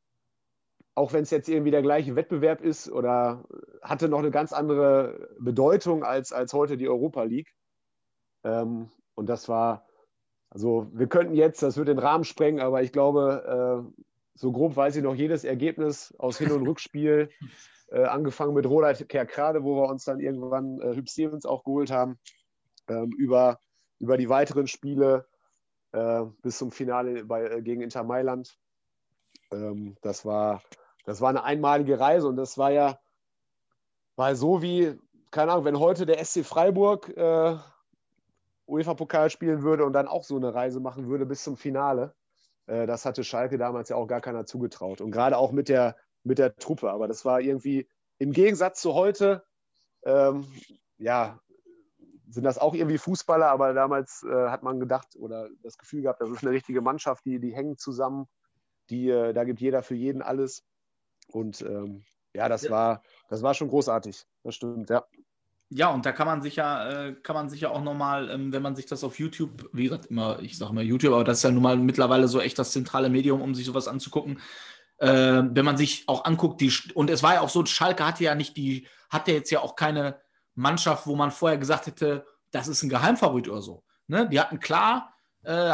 Speaker 10: auch wenn es jetzt irgendwie der gleiche Wettbewerb ist oder hatte noch eine ganz andere Bedeutung als, als heute die Europa League. Ähm, und das war, also wir könnten jetzt, das wird den Rahmen sprengen, aber ich glaube, äh, so grob weiß ich noch jedes Ergebnis aus Hin- und Rückspiel, äh, angefangen mit Roland Kerkrade, wo wir uns dann irgendwann äh, Hüb Stevens auch geholt haben, ähm, über, über die weiteren Spiele äh, bis zum Finale bei, äh, gegen Inter Mailand. Ähm, das, war, das war eine einmalige Reise und das war ja war so wie, keine Ahnung, wenn heute der SC Freiburg äh, UEFA-Pokal spielen würde und dann auch so eine Reise machen würde bis zum Finale. Äh, das hatte Schalke damals ja auch gar keiner zugetraut. Und gerade auch mit der, mit der Truppe. Aber das war irgendwie im Gegensatz zu heute, ähm, ja, sind das auch irgendwie Fußballer, aber damals äh, hat man gedacht oder das Gefühl gehabt, das ist eine richtige Mannschaft, die, die hängen zusammen, die, äh, da gibt jeder für jeden alles. Und ähm, ja, das
Speaker 8: Ja.
Speaker 10: war, das war schon großartig. Das stimmt, ja.
Speaker 8: Ja, und da kann man sich ja, äh, kann man sich ja auch nochmal, ähm, wenn man sich das auf YouTube, wie gesagt, immer, ich sage immer YouTube, aber das ist ja nun mal mittlerweile so echt das zentrale Medium, um sich sowas anzugucken. Äh, wenn man sich auch anguckt, die, und es war ja auch so, Schalke hatte ja nicht die, hatte jetzt ja auch keine Mannschaft, wo man vorher gesagt hätte, das ist ein Geheimfavorit oder so. Ne? Die hatten klar äh,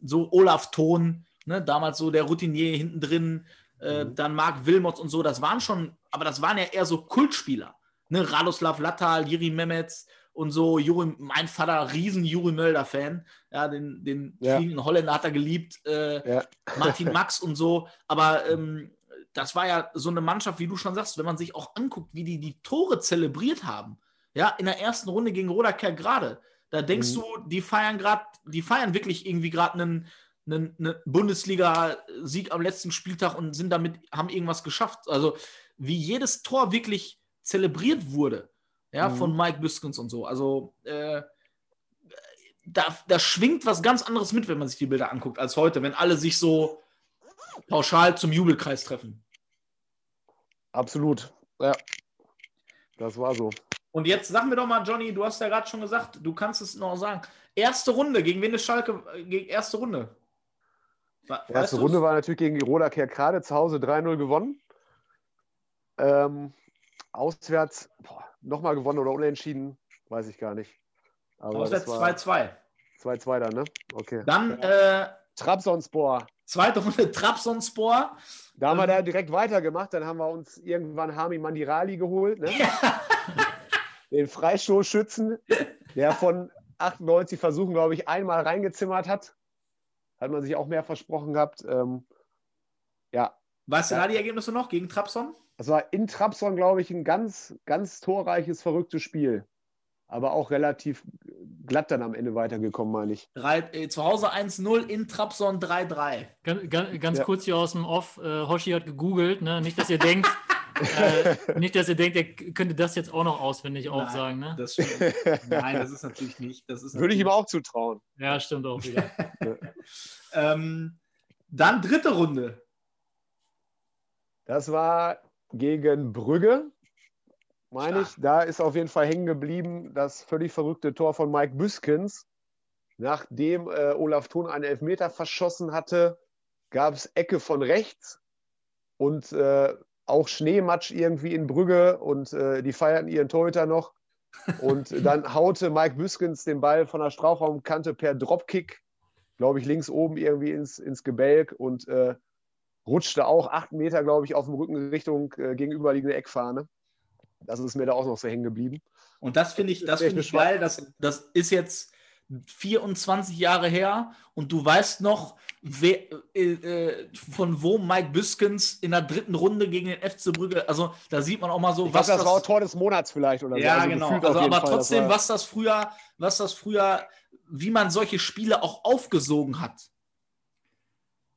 Speaker 8: so Olaf Thon, ne? damals so der Routinier hinten drin, äh, dann Marc Wilmots und so, das waren schon, aber das waren ja eher so Kultspieler. Ne? Radoslav Lattal, Jiri Mehmetz und so, Juri, mein Vater, riesen Juri Mölder-Fan, ja, den, den
Speaker 10: Ja.
Speaker 8: fliegenden Holländer hat er geliebt, äh,
Speaker 10: ja.
Speaker 8: Martin Max und so, aber ähm, das war ja so eine Mannschaft, wie du schon sagst, wenn man sich auch anguckt, wie die die Tore zelebriert haben, ja, in der ersten Runde gegen Roda gerade, da denkst
Speaker 10: Mhm.
Speaker 8: du, die feiern gerade, die feiern wirklich irgendwie gerade einen, einen, einen Bundesliga-Sieg am letzten Spieltag und sind damit, haben irgendwas geschafft. Also wie jedes Tor wirklich zelebriert wurde, ja,
Speaker 10: Mhm.
Speaker 8: von Mike Biskins und so. Also äh, da, da schwingt was ganz anderes mit, wenn man sich die Bilder anguckt, als heute, wenn alle sich so pauschal zum Jubelkreis treffen.
Speaker 10: Absolut. Ja. Das war so.
Speaker 8: Und jetzt sag mir doch mal, Johnny, du hast ja gerade schon gesagt, du kannst es noch sagen. Erste Runde, gegen wen ist Schalke? äh, Gegen erste Runde.
Speaker 10: Die erste? Runde war natürlich gegen die Roda gerade zu Hause 3-0 gewonnen. Ähm, auswärts nochmal gewonnen oder unentschieden, weiß ich gar nicht. Aber
Speaker 8: Auswärts
Speaker 10: das war
Speaker 8: 2-2.
Speaker 10: 2-2 dann, ne? Okay.
Speaker 8: Dann äh,
Speaker 10: Trabzonspor.
Speaker 8: zweite Runde Trabzonspor.
Speaker 10: Da haben wir
Speaker 8: Ähm.
Speaker 10: da direkt weitergemacht. Dann haben wir uns irgendwann Hami Mandirali geholt. Ne? den Freistoßschützen, der von 98 Versuchen, glaube ich, einmal reingezimmert hat. Hat man sich auch mehr versprochen gehabt. Ähm, ja.
Speaker 8: Weißt du da die Ergebnisse noch gegen Trabzon?
Speaker 10: Das war in Trabzon, glaube ich, ein ganz, ganz torreiches, verrücktes Spiel. Aber auch relativ glatt dann am Ende weitergekommen, meine ich.
Speaker 8: Drei, äh, zu Hause 1-0, in Trabzon 3-3.
Speaker 7: Ganz, ganz, ganz
Speaker 10: Ja.
Speaker 7: kurz hier aus dem Off. Äh, Hoshi hat gegoogelt, ne? Nicht, dass ihr denkt, äh, nicht, dass ihr denkt, er könnte das jetzt auch noch auswendig aufsagen, ne?
Speaker 8: Das stimmt. Nein, das ist natürlich nicht. Das ist
Speaker 10: Würde ich ihm auch zutrauen.
Speaker 7: Ja, stimmt auch wieder.
Speaker 8: Ähm, dann dritte Runde.
Speaker 10: Das war gegen Brügge, meine ich. Da ist auf jeden Fall hängen geblieben das völlig verrückte Tor von Mike Büskens. Nachdem äh, Olaf Thun einen Elfmeter verschossen hatte, gab es Ecke von rechts und äh, auch Schneematsch irgendwie in Brügge und äh, die feierten ihren Torhüter noch. Und dann haute Mike Büskens den Ball von der Strafraumkante per Dropkick, glaube ich, links oben irgendwie ins, ins Gebälk und äh, rutschte auch acht Meter, glaube ich, auf dem Rücken Richtung äh, gegenüberliegende Eckfahne. Das ist mir da auch noch so hängen geblieben.
Speaker 8: Und das finde ich, das finde ich geil. Das, das ist jetzt 24 Jahre her und du weißt noch, wer, äh, äh, von wo Mike Büskens in der dritten Runde gegen den FC Brügge, also da sieht man auch mal so,
Speaker 10: Ich glaube, das war auch Tor des Monats vielleicht oder so.
Speaker 8: Ja,
Speaker 10: Also
Speaker 8: genau. Also, aber
Speaker 10: Fall. Das
Speaker 8: trotzdem,
Speaker 10: war-
Speaker 8: was das früher, was das früher, wie man solche Spiele auch aufgesogen hat.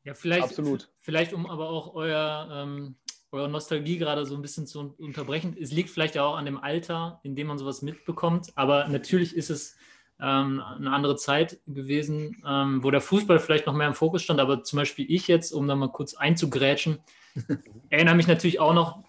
Speaker 7: Ja, vielleicht,
Speaker 10: Absolut.
Speaker 7: vielleicht um aber auch euer, ähm, eure Nostalgie gerade so ein bisschen zu un- unterbrechen. Es liegt vielleicht ja auch an dem Alter, in dem man sowas mitbekommt, aber natürlich ist es ähm, eine andere Zeit gewesen, ähm, wo der Fußball vielleicht noch mehr im Fokus stand, aber zum Beispiel ich jetzt, um da mal kurz einzugrätschen, erinnere mich natürlich auch noch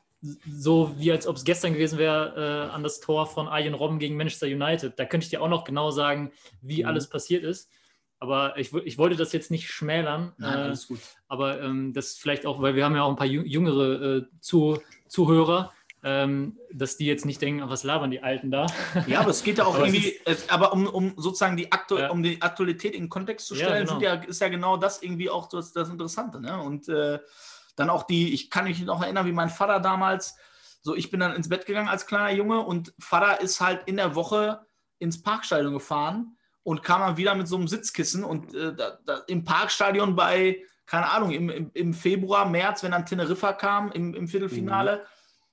Speaker 7: so, wie als ob es gestern gewesen wäre, äh, an das Tor von Arjen Robben gegen Manchester United. Da könnte ich dir auch noch genau sagen, wie
Speaker 8: Mhm.
Speaker 7: alles passiert ist. Aber ich, ich wollte das jetzt nicht schmälern.
Speaker 8: Nein,
Speaker 7: äh,
Speaker 8: alles gut.
Speaker 7: aber ähm, das vielleicht auch, weil wir haben ja auch ein paar jü- jüngere äh, zu, Zuhörer, ähm, dass die jetzt nicht denken, "Ah, was labern die Alten da.
Speaker 8: Ja, aber es geht ja auch
Speaker 7: Aber
Speaker 8: irgendwie, es, aber um, um sozusagen die, Aktu
Speaker 7: Ja.
Speaker 8: um die Aktualität in den Kontext zu
Speaker 7: Ja,
Speaker 8: stellen,
Speaker 7: genau.
Speaker 8: sind ja, ist ja genau das irgendwie auch das, das Interessante. Ne? Und äh, dann auch die, ich kann mich noch erinnern, wie mein Vater damals, so ich bin dann ins Bett gegangen als kleiner Junge und Vater ist halt in der Woche ins Parkstadion gefahren und kam dann wieder mit so einem Sitzkissen und äh, da, da, im Parkstadion bei, keine Ahnung, im, im, im Februar, März, wenn dann Teneriffa kam im, im Viertelfinale,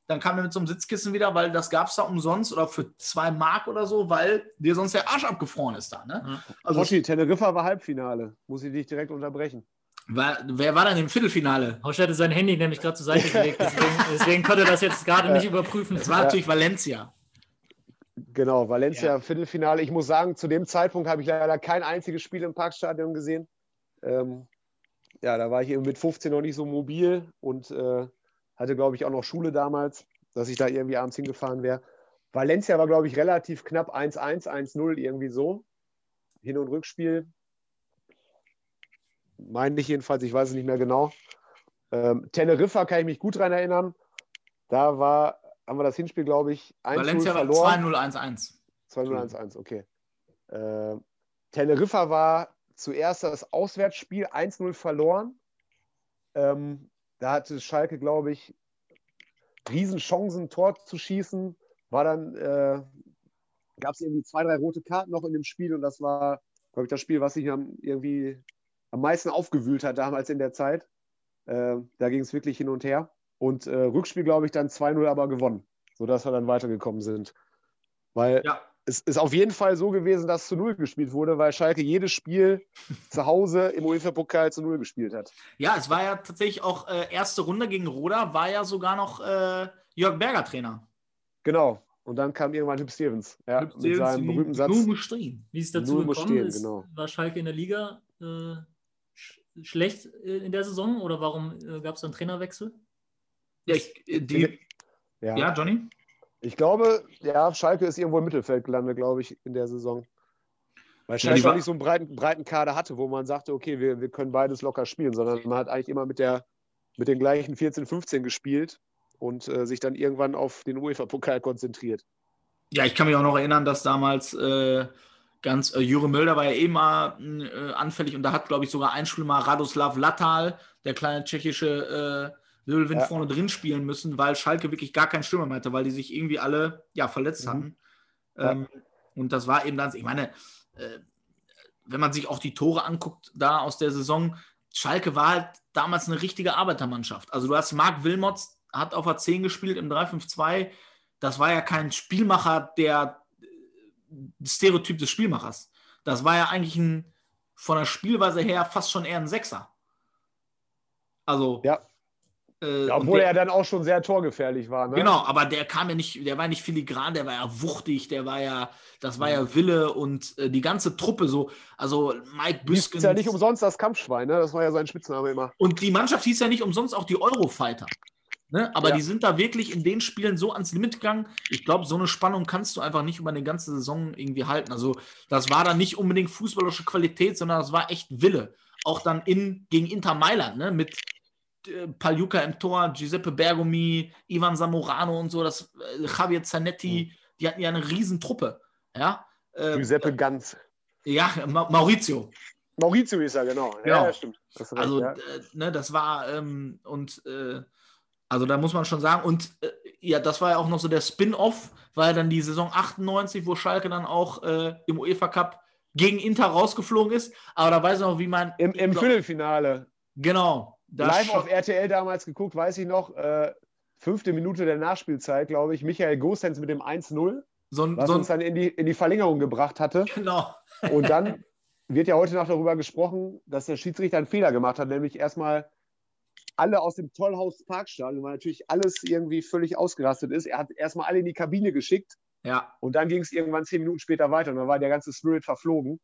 Speaker 8: dann kam er mit so einem Sitzkissen wieder, weil das gab es da umsonst oder für zwei Mark oder so, weil dir sonst der Arsch abgefroren ist da. Ne? Also,
Speaker 10: Hoshi, Teneriffa war Halbfinale. Muss ich dich direkt unterbrechen.
Speaker 8: war, wer war denn im Viertelfinale?
Speaker 7: Hosch hatte sein Handy nämlich gerade zur Seite gelegt, deswegen, deswegen konnte er das jetzt gerade nicht überprüfen.
Speaker 8: Es war natürlich Valencia.
Speaker 10: Genau, Valencia
Speaker 8: Ja.
Speaker 10: Viertelfinale. Ich muss sagen, zu dem Zeitpunkt habe ich leider kein einziges Spiel im Parkstadion gesehen. Ähm, ja, da war ich eben mit 15 noch nicht so mobil und äh, hatte, glaube ich, auch noch Schule damals, dass ich da irgendwie abends hingefahren wäre. Valencia war, glaube ich, relativ knapp 1-1, 1-0, irgendwie so. Hin- und Rückspiel. Meine ich jedenfalls, ich weiß es nicht mehr genau. Ähm, Teneriffa kann ich mich gut dran erinnern. Da war, haben wir das Hinspiel, glaube ich, 1-0
Speaker 8: Valencia war
Speaker 10: verloren.
Speaker 8: 2-0-1-1.
Speaker 10: 2-0-1-1, okay. Äh, Teneriffa war zuerst das Auswärtsspiel 1-0 verloren. Ähm, da hatte Schalke, glaube ich, Riesenchancen, ein Tor zu schießen. War dann, äh, gab es irgendwie zwei, drei rote Karten noch in dem Spiel und das war, glaube ich, das Spiel, was sich am, irgendwie am meisten aufgewühlt hat damals in der Zeit. Äh, da ging es wirklich hin und her. Und äh, Rückspiel, glaube ich, dann 2-0 aber gewonnen, sodass wir dann weitergekommen sind. Weil
Speaker 8: Ja.
Speaker 10: Es ist auf jeden Fall so gewesen, dass zu Null gespielt wurde, weil Schalke jedes Spiel zu Hause im UEFA-Pokal zu Null gespielt hat.
Speaker 8: Ja, es war ja tatsächlich auch äh, erste Runde gegen Roda, war ja sogar noch äh, Jörg Berger Trainer.
Speaker 10: Genau. Und dann kam irgendwann Hüb Stevens. Ja,
Speaker 8: Hüb
Speaker 10: mit
Speaker 8: Stevens,
Speaker 10: seinem berühmten Satz.
Speaker 8: Nur gestehen.
Speaker 7: Wie es dazu
Speaker 10: muss
Speaker 7: gekommen
Speaker 10: stehen,
Speaker 7: ist,
Speaker 10: genau.
Speaker 7: war Schalke in der Liga äh, sch schlecht äh, in der Saison oder warum äh, gab es einen Trainerwechsel?
Speaker 8: Ja, ich, äh, die,
Speaker 10: Ja.
Speaker 8: ja, Johnny?
Speaker 10: Ich glaube, ja, Schalke ist irgendwo im Mittelfeld gelandet, glaube ich, in der Saison. Weil
Speaker 8: Ja,
Speaker 10: Schalke auch nicht so einen breiten, breiten Kader hatte, wo man sagte, okay, wir, wir können beides locker spielen, sondern man hat eigentlich immer mit, der, mit den gleichen 14, 15 gespielt und äh, sich dann irgendwann auf den UEFA-Pokal konzentriert.
Speaker 8: Ja, ich kann mich auch noch erinnern, dass damals äh, ganz äh, Jure Mölder war ja eh mal äh, anfällig und da hat, glaube ich, sogar ein Spiel mal Radoslav Latal, der kleine tschechische Wirbelwind
Speaker 10: Ja.
Speaker 8: vorne drin spielen müssen, weil Schalke wirklich gar keinen Stürmer mehr hatte, weil die sich irgendwie alle ja, verletzt
Speaker 10: Mhm.
Speaker 8: hatten. Ähm, und das war eben dann, ich meine, äh, wenn man sich auch die Tore anguckt, da aus der Saison, Schalke war halt damals eine richtige Arbeitermannschaft. Also du hast Marc Wilmots, hat auf der 10 gespielt im 3-5-2. Das war ja kein Spielmacher, der äh, Stereotyp des Spielmachers. Das war ja eigentlich ein, von der Spielweise her fast schon eher ein Sechser. Also.
Speaker 10: Ja.
Speaker 8: Äh,
Speaker 10: ja obwohl
Speaker 8: der,
Speaker 10: er dann auch schon sehr torgefährlich war. Ne?
Speaker 8: Genau, aber der kam ja nicht, der war nicht filigran, der war ja wuchtig, der war ja, das war ja Wille und äh, die ganze Truppe so. Also Mike Büskens.
Speaker 10: Ist ja nicht umsonst das Kampfschwein, ne? Das war ja sein Spitzname immer.
Speaker 8: Und die Mannschaft hieß ja nicht umsonst auch die Eurofighter. Ne? Aber ja. die sind da wirklich in den Spielen so ans Limit gegangen. Ich glaube, so eine Spannung kannst du einfach nicht über eine ganze Saison irgendwie halten. Also, das war dann nicht unbedingt fußballerische Qualität, sondern das war echt Wille. Auch dann in, gegen Inter Mailand, ne? mit Paljuka im Tor, Giuseppe Bergomi, Ivan Zamorano und so, das äh, Javier Zanetti, mhm. die hatten ja eine Riesentruppe. Ja?
Speaker 10: Äh, Giuseppe Ganz.
Speaker 8: Ja, Ma Maurizio.
Speaker 10: Maurizio ist er, genau.
Speaker 8: genau.
Speaker 10: Ja, stimmt.
Speaker 8: Das also, recht, ja. Äh, ne, das war, ähm, und äh, also da muss man schon sagen, und äh, ja, das war ja auch noch so der Spin-off, war ja dann die Saison 98, wo Schalke dann auch äh, im UEFA Cup gegen Inter rausgeflogen ist. Aber da weiß ich noch, wie man.
Speaker 10: Im, im glaub, Viertelfinale.
Speaker 8: Genau.
Speaker 10: Live auf RTL damals geguckt, weiß ich noch. Äh, fünfte Minute der Nachspielzeit, glaube ich. Michael Gosens mit dem 1-0. So was so uns dann in die, in die Verlängerung gebracht hatte.
Speaker 8: Genau.
Speaker 10: Und dann wird ja heute noch darüber gesprochen, dass der Schiedsrichter einen Fehler gemacht hat, nämlich erstmal alle aus dem Tollhaus Parkstadion, weil natürlich alles irgendwie völlig ausgerastet ist. Er hat erstmal alle in die Kabine geschickt.
Speaker 8: Ja.
Speaker 10: Und dann ging es irgendwann zehn Minuten später weiter und dann war der ganze Spirit verflogen.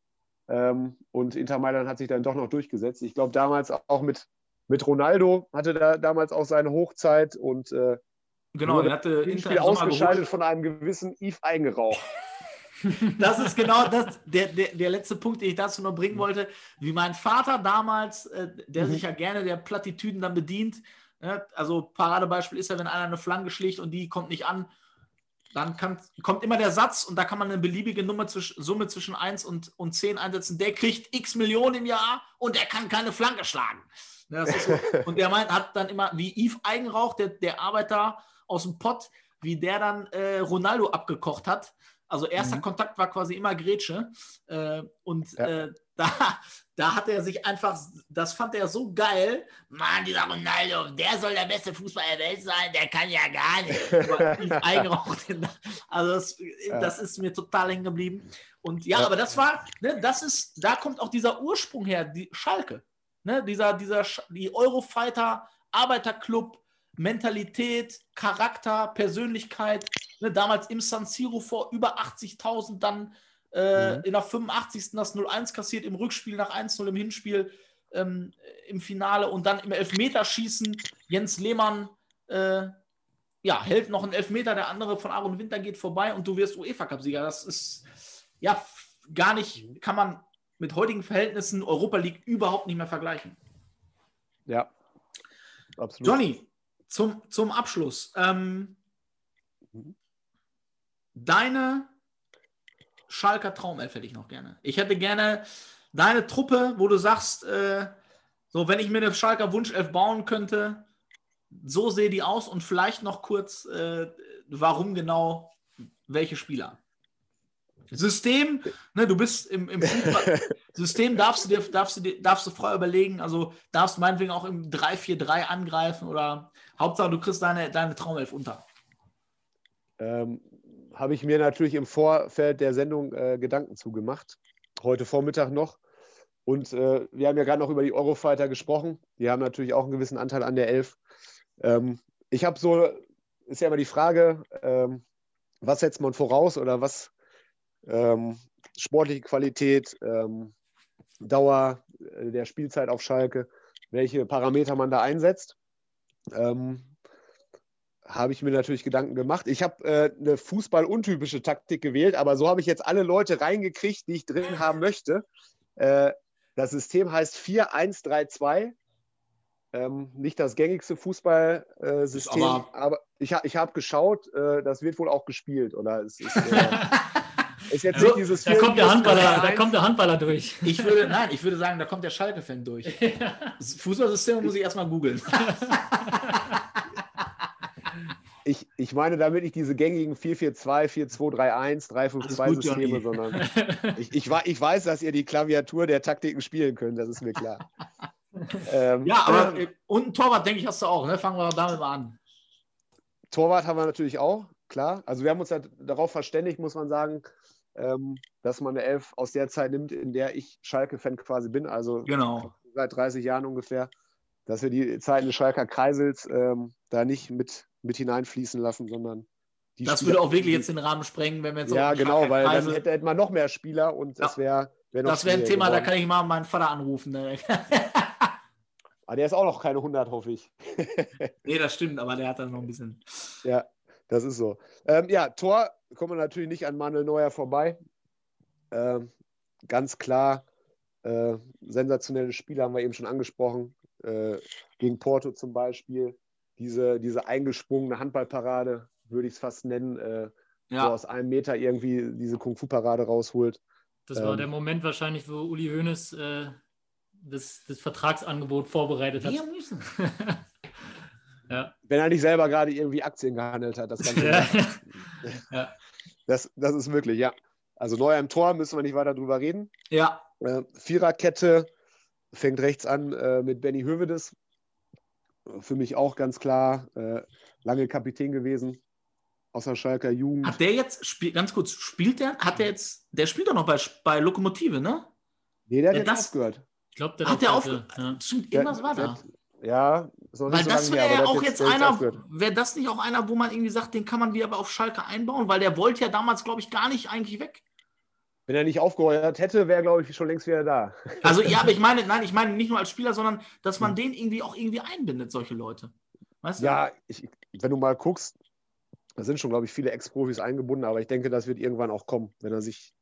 Speaker 10: Ähm, und Inter Mailand hat sich dann doch noch durchgesetzt. Ich glaube, damals auch mit, mit Ronaldo hatte da damals auch seine Hochzeit und äh,
Speaker 8: genau, er hatte
Speaker 10: Inter ausgeschaltet von einem gewissen Yves Eigenrauch.
Speaker 8: Das ist genau das, der, der, der letzte Punkt, den ich dazu noch bringen wollte. Wie mein Vater damals, äh, der mhm. sich ja gerne der Plattitüden dann bedient. Ne? Also Paradebeispiel ist ja, wenn einer eine Flanke schlägt und die kommt nicht an, dann kann, kommt immer der Satz und da kann man eine beliebige Nummer zwisch, Summe zwischen 1 und, und 10 einsetzen. Der kriegt x Millionen im Jahr und der kann keine Flanke schlagen. Ne, so. und der meint, hat dann immer, wie Yves Eigenrauch, der, der Arbeiter aus dem Pott, wie der dann äh, Ronaldo abgekocht hat also erster mhm. Kontakt war quasi immer Grätsche. Äh, und ja. äh, da, da hat er sich einfach, das fand er so geil. Mann, dieser Ronaldo, der soll der beste Fußballer der Welt sein, der kann ja gar nicht. also das, ja. das, ist mir total hängen geblieben. Und ja, ja, aber das war, ne, das ist, da kommt auch dieser Ursprung her, die Schalke. Ne, dieser, dieser, die Eurofighter, Arbeiterclub, Mentalität, Charakter, Persönlichkeit. Ne, damals im San Siro vor über 80.000, dann äh, mhm. in der 85. das 0-1 kassiert, im Rückspiel nach 1-0 im Hinspiel ähm, im Finale und dann im Elfmeterschießen. Jens Lehmann äh, ja, hält noch einen Elfmeter, der andere von Aaron Winter geht vorbei und du wirst UEFA-Cup-Sieger. Das ist ja gar nicht, kann man mit heutigen Verhältnissen Europa League überhaupt nicht mehr vergleichen.
Speaker 10: Ja, absolut.
Speaker 8: Johnny, zum, zum Abschluss. Ähm, deine Schalker Traumelf hätte ich noch gerne. Ich hätte gerne deine Truppe, wo du sagst, äh, so, wenn ich mir eine Schalker Wunschelf bauen könnte, so sehe die aus und vielleicht noch kurz, äh, warum genau welche Spieler. System, ne, du bist im, im System, darfst du dir darfst du, dir, darfst du frei überlegen, also darfst du meinetwegen auch im 3-4-3 angreifen oder Hauptsache du kriegst deine, deine Traumelf unter.
Speaker 10: Ähm, Habe ich mir natürlich im Vorfeld der Sendung äh, Gedanken zugemacht. Heute Vormittag noch. Und äh, wir haben ja gerade noch über die Eurofighter gesprochen. Die haben natürlich auch einen gewissen Anteil an der Elf. Ähm, ich habe so, ist ja immer die Frage, ähm, was setzt man voraus oder was ähm, sportliche Qualität, ähm, Dauer äh, der Spielzeit auf Schalke, welche Parameter man da einsetzt. Ähm, habe ich mir natürlich Gedanken gemacht. Ich habe äh, eine fußballuntypische Taktik gewählt, aber so habe ich jetzt alle Leute reingekriegt, die ich drin haben möchte. Äh, das System heißt 4-1-3-2. Ähm, nicht das gängigste Fußballsystem, aber, aber, ich, ich habe geschaut, äh, das wird wohl auch gespielt. Oder es ist, äh,
Speaker 8: ist jetzt nicht dieses da kommt der Handballer, Da kommt der Handballer durch. Ich würde, nein, ich würde sagen, da kommt der Schalke-Fan durch. Fußballsystem muss ich erstmal googeln.
Speaker 10: ich, ich meine damit nicht diese gängigen 442, 4231, 352
Speaker 8: gut, Johnny.
Speaker 10: Systeme, sondern ich, ich, ich weiß, dass ihr die Klaviatur der Taktiken spielen könnt, das ist mir klar. ähm,
Speaker 8: Ja, aber äh, und ein Torwart, denke ich, hast du auch. Ne? Fangen wir damit mal an.
Speaker 10: Torwart haben wir natürlich auch, klar. Also wir haben uns ja darauf verständigt, muss man sagen, ähm, dass man eine Elf aus der Zeit nimmt, in der ich Schalke-Fan quasi bin, also
Speaker 8: Genau.
Speaker 10: seit 30 Jahren ungefähr, dass wir die Zeiten des Schalker Kreisels ähm, da nicht mit, mit hineinfließen lassen, sondern die
Speaker 8: Das
Speaker 10: Spieler-
Speaker 8: würde auch wirklich jetzt den Rahmen sprengen, wenn wir jetzt
Speaker 10: Ja, genau, weil dann hätte, hätte man noch mehr Spieler und das wäre wär noch
Speaker 8: Das wäre ein Thema, da
Speaker 10: geworden.
Speaker 8: kann ich mal meinen Vater anrufen. Ne?
Speaker 10: Aber der ist auch noch keine 100, hoffe ich.
Speaker 8: nee, das stimmt, aber der hat dann noch ein bisschen.
Speaker 10: Ja, das ist so. Ähm, ja, Tor kommen wir natürlich nicht an Manuel Neuer vorbei. Ähm, ganz klar, äh, sensationelle Spiele haben wir eben schon angesprochen. Äh, gegen Porto zum Beispiel. Diese, diese eingesprungene Handballparade, würde ich es fast nennen, äh,
Speaker 8: Ja.
Speaker 10: wo aus einem Meter irgendwie diese Kung-Fu-Parade rausholt.
Speaker 7: Das war
Speaker 10: Ähm,
Speaker 7: der Moment wahrscheinlich, wo Uli Hoeneß äh, das, das Vertragsangebot vorbereitet hat.
Speaker 8: Wir müssen.
Speaker 7: ja.
Speaker 10: Wenn er nicht selber gerade irgendwie Aktien gehandelt hat, das Ganze.
Speaker 7: Ja. ja.
Speaker 10: Das, das ist möglich, ja. Also Neuer im Tor, müssen wir nicht weiter drüber reden.
Speaker 8: Ja,
Speaker 10: Äh, Viererkette fängt rechts an äh, mit Benny Hövedes. Für mich auch ganz klar äh, lange Kapitän gewesen aus der Schalker Jugend.
Speaker 8: hat der jetzt, spiel, ganz kurz, spielt der, hat der jetzt, der spielt doch noch bei, bei Lokomotive, ne?
Speaker 10: nee, der hat
Speaker 8: Ja,
Speaker 10: jetzt
Speaker 8: das-
Speaker 10: aufgehört.
Speaker 7: Ich glaube, der
Speaker 8: Hat der auf,
Speaker 7: heute, ja.
Speaker 8: Stimmt,
Speaker 10: Der-
Speaker 8: irgendwas war
Speaker 10: der
Speaker 8: da.
Speaker 10: hat- Ja, noch nicht
Speaker 8: Weil
Speaker 10: so
Speaker 8: das wäre ja auch jetzt
Speaker 10: hat
Speaker 8: einer, wäre das nicht auch einer, wo man irgendwie sagt, den kann man wieder aber auf Schalke einbauen, weil der wollte ja damals, glaube ich, gar nicht eigentlich weg.
Speaker 10: Wenn er nicht aufgehört hätte, wäre, glaube ich, schon längst wieder da.
Speaker 8: Also ja, aber ich meine, nein, ich meine nicht nur als Spieler, sondern dass
Speaker 10: Hm.
Speaker 8: man den irgendwie auch irgendwie einbindet, solche Leute. Weißt du?
Speaker 10: Ja, ich, wenn du mal guckst, da sind schon, glaube ich, viele Ex-Profis eingebunden, aber ich denke, das wird irgendwann auch kommen. Wenn er sich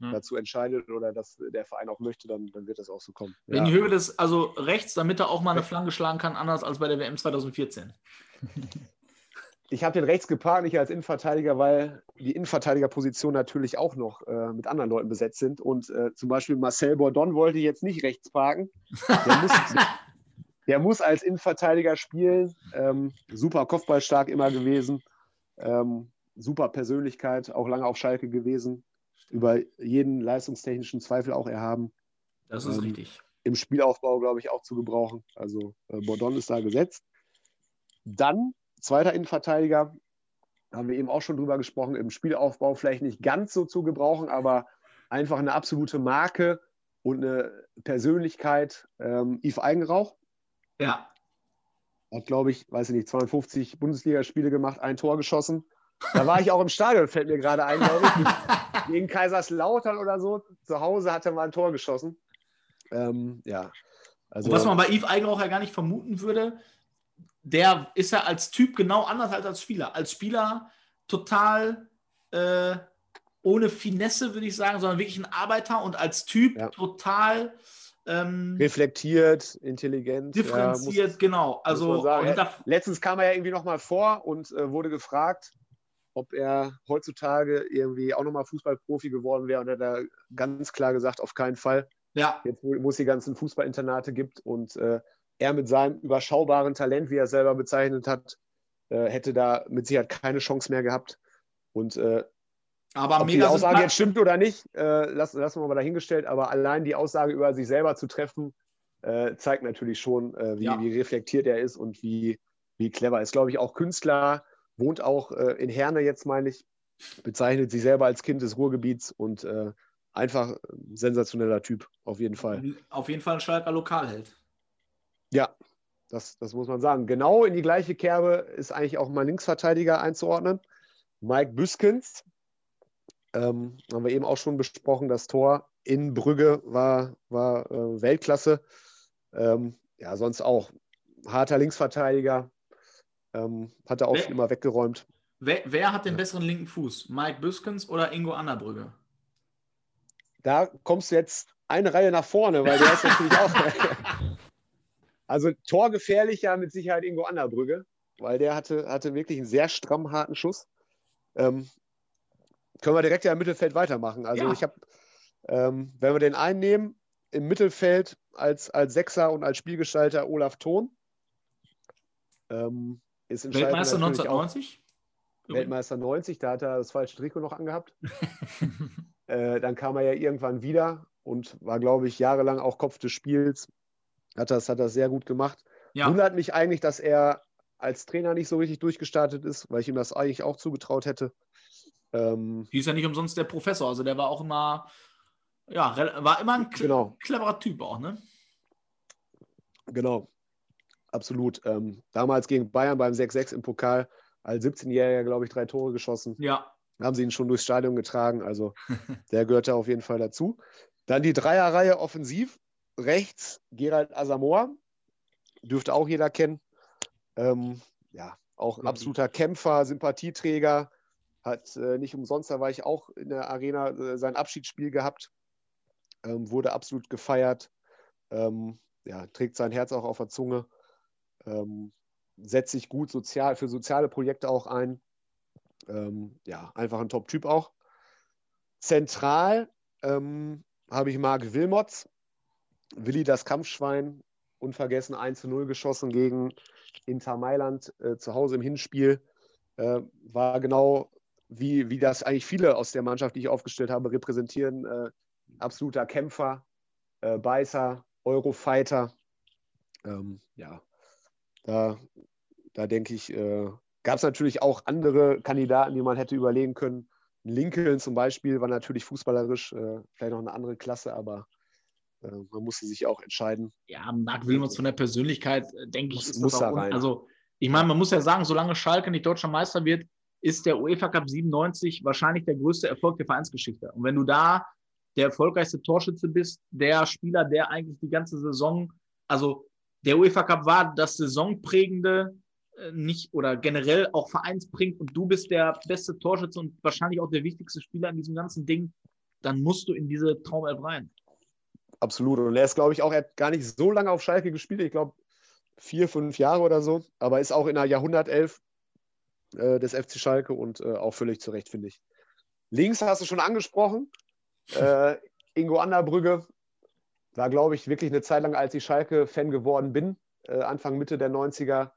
Speaker 7: Ja.
Speaker 10: dazu entscheidet oder dass der Verein auch möchte, dann, dann wird das auch so kommen.
Speaker 8: Wenn
Speaker 10: Ja.
Speaker 8: die Höhe des, also rechts, damit er auch mal eine Flanke schlagen kann, anders als bei der WM 2014.
Speaker 10: Ich habe den rechts geparkt, nicht als Innenverteidiger, weil die Innenverteidigerpositionen natürlich auch noch äh, mit anderen Leuten besetzt sind. Und äh, zum Beispiel Marcel Bordon wollte jetzt nicht rechts parken. Der muss, der muss als Innenverteidiger spielen. Ähm, super Kopfballstark immer gewesen. Ähm, super Persönlichkeit, auch lange auf Schalke gewesen. Über jeden leistungstechnischen Zweifel auch erhaben.
Speaker 8: Das ist
Speaker 10: Ähm,
Speaker 8: richtig.
Speaker 10: Im Spielaufbau, glaube ich, auch zu gebrauchen. Also äh, Bordon ist da gesetzt. Dann zweiter Innenverteidiger, haben wir eben auch schon drüber gesprochen, im Spielaufbau vielleicht nicht ganz so zu gebrauchen, aber einfach eine absolute Marke und eine Persönlichkeit. Ähm, Yves Eigenrauch
Speaker 8: Ja.
Speaker 10: hat, glaube ich, weiß ich nicht, 52 Bundesligaspiele gemacht, ein Tor geschossen. Da war ich auch im Stadion, fällt mir gerade ein, glaube ich. Gegen Kaiserslautern oder so. Zu Hause hat er mal ein Tor geschossen. Ähm, ja. Also,
Speaker 8: Und was man bei Yves Eigenrauch ja gar nicht vermuten würde, der ist ja als Typ genau anders als als Spieler. Als Spieler total äh, ohne Finesse, würde ich sagen, sondern wirklich ein Arbeiter und als Typ
Speaker 10: Ja.
Speaker 8: total ähm,
Speaker 10: reflektiert, intelligent. ja,
Speaker 8: differenziert,
Speaker 10: muss-
Speaker 8: genau. Also
Speaker 10: sagen. Letztens kam er ja irgendwie nochmal vor und äh, wurde gefragt, ob er heutzutage irgendwie auch nochmal Fußballprofi geworden wäre. Und er hat da ganz klar gesagt, auf keinen Fall.
Speaker 8: ja,
Speaker 10: Jetzt, wo, wo es die ganzen Fußballinternate gibt und äh, er mit seinem überschaubaren Talent, wie er es selber bezeichnet hat, äh, hätte da mit Sicherheit keine Chance mehr gehabt. Und äh,
Speaker 8: aber
Speaker 10: ob die Aussage jetzt stimmt oder nicht, äh, lassen, lassen wir mal dahingestellt. Aber allein die Aussage über sich selber zu treffen, äh, zeigt natürlich schon, äh, wie,
Speaker 8: Ja.
Speaker 10: wie reflektiert er ist und wie, wie clever er ist. Glaube ich, auch Künstler, wohnt auch äh, in Herne jetzt, meine ich, bezeichnet sich selber als Kind des Ruhrgebiets und äh, einfach ein sensationeller Typ, auf jeden Fall.
Speaker 8: auf jeden Fall ein Schalker Lokalheld.
Speaker 10: Ja, das, das muss man sagen. Genau in die gleiche Kerbe ist eigentlich auch mein Linksverteidiger einzuordnen. Mike Büskens. Ähm, haben wir eben auch schon besprochen. Das Tor in Brügge war, war äh, Weltklasse. Ähm, ja, sonst auch harter Linksverteidiger. Ähm, hat er auch
Speaker 8: Wer-
Speaker 10: viel immer weggeräumt.
Speaker 8: Wer, wer hat den besseren linken Fuß? Mike Büskens oder Ingo Annerbrügge?
Speaker 10: Da kommst du jetzt eine Reihe nach vorne, weil der ist natürlich auch. also torgefährlicher mit Sicherheit Ingo Annerbrügge, weil der hatte, hatte wirklich einen sehr stramm harten Schuss. Ähm, können wir direkt ja im Mittelfeld weitermachen. Also
Speaker 8: Ja.
Speaker 10: ich habe, ähm, wenn wir den einnehmen, im Mittelfeld als, als Sechser und als Spielgestalter Olaf Thon. Ähm, ist
Speaker 8: Weltmeister
Speaker 10: natürlich auch-
Speaker 8: 1990?
Speaker 10: Weltmeister 90, da hat er das falsche Trikot noch angehabt. äh, dann kam er ja irgendwann wieder und war, glaube ich, jahrelang auch Kopf des Spiels. Hat das, hat das sehr gut gemacht.
Speaker 8: Ja.
Speaker 10: Wundert mich eigentlich, dass er als Trainer nicht so richtig durchgestartet ist, weil ich ihm das eigentlich auch zugetraut hätte. Ähm,
Speaker 8: Hieß ja nicht umsonst der Professor, also der war auch immer, ja, war immer ein kle
Speaker 10: Genau.
Speaker 8: cleverer Typ auch, ne?
Speaker 10: Genau, absolut. Ähm, damals gegen Bayern beim 6-6 im Pokal, als 17-Jähriger, glaube ich, drei Tore geschossen.
Speaker 8: Ja.
Speaker 10: Haben sie ihn schon durchs Stadion getragen, also der gehört da auf jeden Fall dazu. Dann die Dreierreihe offensiv. Rechts Gerald Asamoah, dürfte auch jeder kennen. Ähm, ja, auch ein absoluter Kämpfer, Sympathieträger. Hat äh, nicht umsonst, da war ich auch in der Arena, äh, sein Abschiedsspiel gehabt. Ähm, wurde absolut gefeiert. Ähm, ja, trägt sein Herz auch auf der Zunge. Ähm, setzt sich gut sozial, für soziale Projekte auch ein. Ähm, ja, einfach ein Top-Typ auch. Zentral ähm, habe ich Marc Wilmots. Willi das Kampfschwein, unvergessen 1 zu 0 geschossen gegen Inter Mailand äh, zu Hause im Hinspiel. Äh, war genau wie, wie das eigentlich viele aus der Mannschaft, die ich aufgestellt habe, repräsentieren. Äh, absoluter Kämpfer, äh, Beißer, Eurofighter. Ähm, ja, da, da denke ich, äh, gab es natürlich auch andere Kandidaten, die man hätte überlegen können. Lincoln zum Beispiel war natürlich fußballerisch äh, vielleicht noch eine andere Klasse, aber äh, man musste sich auch entscheiden.
Speaker 8: Ja, Marc Wilmots von der Persönlichkeit, äh, denke ich,
Speaker 10: Muss-
Speaker 8: ist
Speaker 10: muss da rein.
Speaker 8: Also, ich meine, man muss ja sagen, solange Schalke nicht deutscher Meister wird, ist der UEFA Cup 97 wahrscheinlich der größte Erfolg der Vereinsgeschichte. Und wenn du da der erfolgreichste Torschütze bist, der Spieler, der eigentlich die ganze Saison, also der UEFA Cup war das saisonprägende, äh, nicht oder generell auch vereinsprägend und du bist der beste Torschütze und wahrscheinlich auch der wichtigste Spieler in diesem ganzen Ding, dann musst du in diese Traumelf rein.
Speaker 10: Absolut. Und er ist, glaube ich, auch, er hat gar nicht so lange auf Schalke gespielt. Ich glaube, vier, fünf Jahre oder so. Aber ist auch in der Jahrhundertelf äh, des FC Schalke und äh, auch völlig zu Recht, finde ich. Links hast du schon angesprochen. Äh, Ingo Anderbrügge war, glaube ich, wirklich eine Zeit lang, als ich Schalke-Fan geworden bin, äh, Anfang, Mitte der 90er.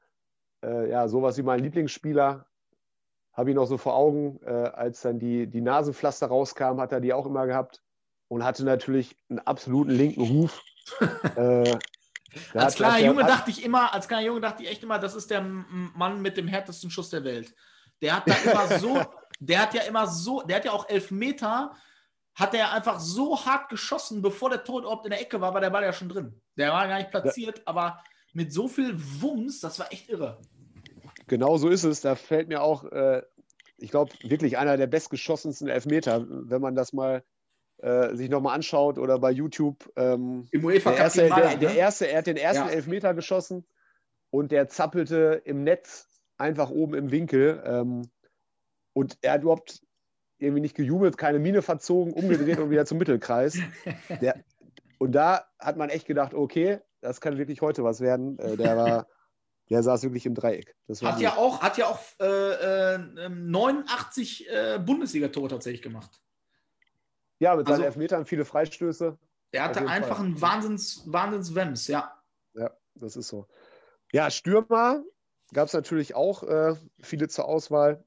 Speaker 10: Äh, ja, sowas wie mein Lieblingsspieler. Habe ich noch so vor Augen, äh, als dann die, die Nasenpflaster rauskamen, hat er die auch immer gehabt und hatte natürlich einen absoluten linken Ruf. äh,
Speaker 8: Als kleiner Junge
Speaker 10: hat-
Speaker 8: dachte ich immer, als kleiner Junge dachte ich echt immer, das ist der Mann mit dem härtesten Schuss der Welt. Der hat da immer so, der hat ja immer so, der hat ja auch elf Meter, hat er einfach so hart geschossen, bevor der Tor überhaupt in der Ecke war, war der Ball ja schon drin. Der war gar nicht platziert, aber mit so viel Wumms, das war echt irre.
Speaker 10: Genau so ist es. Da fällt mir auch, äh, ich glaube, wirklich einer der bestgeschossensten Elfmeter, wenn man das mal äh, sich nochmal anschaut oder bei YouTube. Ähm,
Speaker 8: Im UEFA
Speaker 10: der, erste,
Speaker 8: gegen
Speaker 10: der, der
Speaker 8: ne?
Speaker 10: erste, er hat den ersten
Speaker 8: Ja.
Speaker 10: Elfmeter geschossen und der zappelte im Netz einfach oben im Winkel. Ähm, und er hat überhaupt irgendwie nicht gejubelt, keine Miene verzogen, umgedreht und wieder zum Mittelkreis. Der, und da hat man echt gedacht, okay, das kann wirklich heute was werden. Äh, der war, der saß wirklich im Dreieck. Das war
Speaker 8: Hat ja auch, hat ja auch äh, äh, 89 äh, Bundesliga-Tore tatsächlich gemacht.
Speaker 10: Ja, mit seinen
Speaker 8: Also-
Speaker 10: Elfmetern viele Freistöße. Auf
Speaker 8: hatte einfach
Speaker 10: Fall.
Speaker 8: einen Wahnsinns, Wahnsinns-Wems, ja.
Speaker 10: Ja, das ist so. Ja, Stürmer gab es natürlich auch äh, viele zur Auswahl.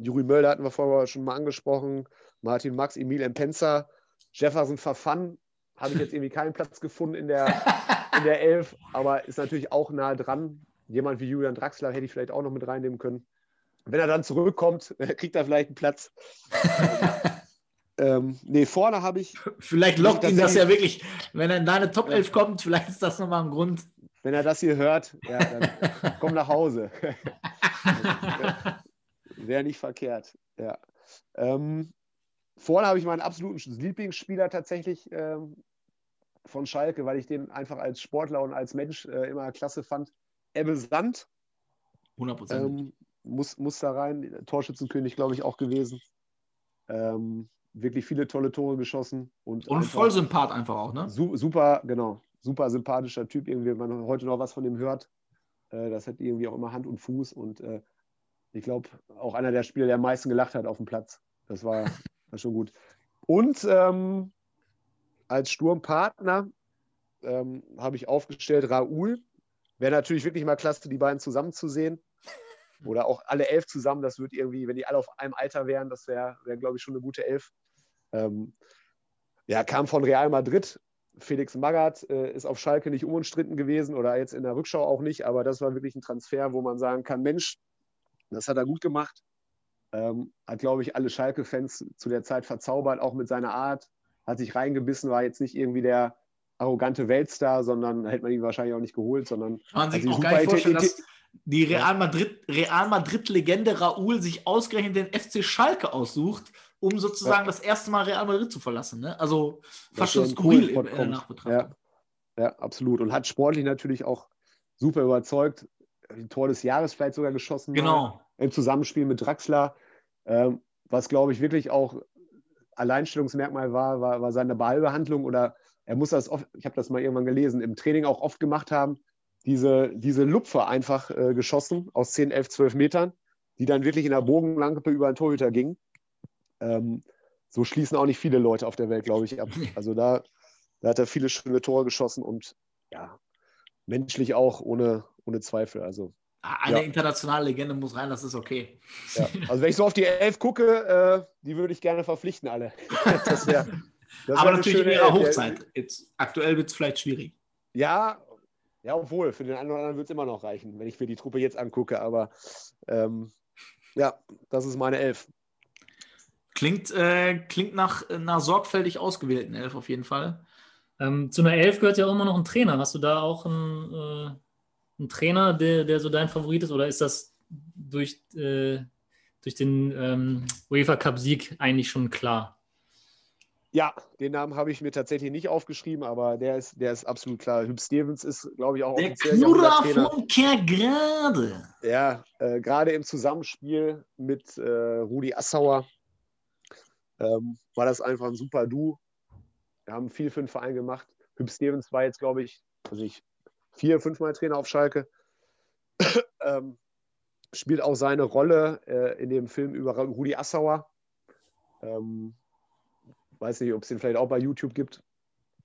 Speaker 10: Juri Mölder hatten wir vorher schon mal angesprochen. Martin Max, Emil Empenza, Jefferson Verfan. Habe ich jetzt irgendwie keinen Platz gefunden in der, in der Elf, aber ist natürlich auch nah dran. Jemand wie Julian Draxler hätte ich vielleicht auch noch mit reinnehmen können. Wenn er dann zurückkommt, kriegt er vielleicht einen Platz. ähm, nee, vorne habe ich,
Speaker 8: Vielleicht lockt ihn das ja wirklich, wenn er in deine Top 11 kommt, vielleicht ist das nochmal ein Grund.
Speaker 10: wenn er das hier hört, ja, dann komm nach Hause. Wäre nicht verkehrt. Ja. Ähm, vorne habe ich meinen absoluten Lieblingsspieler tatsächlich ähm, von Schalke, weil ich den einfach als Sportler und als Mensch äh, immer klasse fand. Ebbe Sand
Speaker 8: 100
Speaker 10: ähm, muss, muss da rein. Torschützenkönig, glaube ich, auch gewesen. Ähm, wirklich viele tolle Tore geschossen. Und,
Speaker 8: Und voll Sympath einfach auch, ne?
Speaker 10: Su super, genau. Super sympathischer Typ, irgendwie, wenn man heute noch was von ihm hört. Äh, das hat irgendwie auch immer Hand und Fuß und äh, ich glaube, auch einer der Spieler, der am meisten gelacht hat auf dem Platz. Das war, war schon gut. Und ähm, als Sturmpartner ähm, habe ich aufgestellt Raoul. Wäre natürlich wirklich mal klasse, die beiden zusammen zu sehen. oder auch alle elf zusammen, das wird irgendwie, wenn die alle auf einem Alter wären, das wäre, wär, glaube ich, schon eine gute Elf. Ähm, ja, kam von Real Madrid. Felix Magath äh, ist auf Schalke nicht unumstritten gewesen oder jetzt in der Rückschau auch nicht, aber das war wirklich ein Transfer, wo man sagen kann, Mensch, das hat er gut gemacht. Ähm, hat, glaube ich, alle Schalke-Fans zu der Zeit verzaubert, auch mit seiner Art. Hat sich reingebissen, war jetzt nicht irgendwie der arrogante Weltstar, sondern hätte man ihn wahrscheinlich auch nicht geholt, sondern.
Speaker 8: Man sich auch gar nicht vorstellen, dass die Real Madrid, Real Madrid-Legende Raúl sich ausgerechnet den FC Schalke aussucht, um sozusagen ja. das erste Mal Real Madrid zu verlassen. Ne? Also fast schon skurril in, in der Nachbetrachtung.
Speaker 10: Ja. ja, absolut. Und hat sportlich natürlich auch super überzeugt. Tor des Jahres vielleicht sogar geschossen.
Speaker 8: Genau.
Speaker 10: Im Zusammenspiel mit Draxler. Ähm, was, glaube ich, wirklich auch Alleinstellungsmerkmal war, war, war seine Ballbehandlung oder er muss das oft, ich habe das mal irgendwann gelesen, im Training auch oft gemacht haben, diese, diese Lupfer einfach äh, geschossen aus 10, 11, 12 Metern, die dann wirklich in der Bogenlampe über den Torhüter gingen. Ähm, so schließen auch nicht viele Leute auf der Welt, glaube ich, ab. Also da, da hat er viele schöne Tore geschossen und ja, menschlich auch ohne, ohne Zweifel. Also
Speaker 8: eine ja. internationale Legende muss rein, das ist okay.
Speaker 10: Ja. Also wenn ich so auf die Elf gucke, äh, die würde ich gerne verpflichten, alle.
Speaker 8: Das wär, das Aber natürlich in ihrer Hochzeit. Jetzt, aktuell wird es vielleicht schwierig.
Speaker 10: Ja, ja, obwohl, für den einen oder anderen wird es immer noch reichen, wenn ich mir die Truppe jetzt angucke. Aber ähm, ja, das ist meine Elf.
Speaker 8: Klingt, äh, klingt nach einer sorgfältig ausgewählten Elf auf jeden Fall.
Speaker 7: Ähm, zu einer Elf gehört ja auch immer noch ein Trainer. Hast du da auch einen, einen Trainer, der, der so dein Favorit ist? Oder ist das durch, äh, durch den ähm, UEFA Cup-Sieg eigentlich schon klar?
Speaker 10: Ja, den Namen habe ich mir tatsächlich nicht aufgeschrieben, aber der ist, der ist absolut klar. Hüb Stevens ist, glaube ich, auch
Speaker 8: der Knurrer von Kergrade.
Speaker 10: Ja, äh, gerade im Zusammenspiel mit äh, Rudi Assauer ähm, war das einfach ein super Du. Wir haben viel für den Verein gemacht. Hüb Stevens war jetzt, glaube ich, also ich vier, fünfmal Trainer auf Schalke. ähm, spielt auch seine Rolle äh, in dem Film über Rudi Assauer. Ähm, weiß nicht, ob es den vielleicht auch bei YouTube gibt.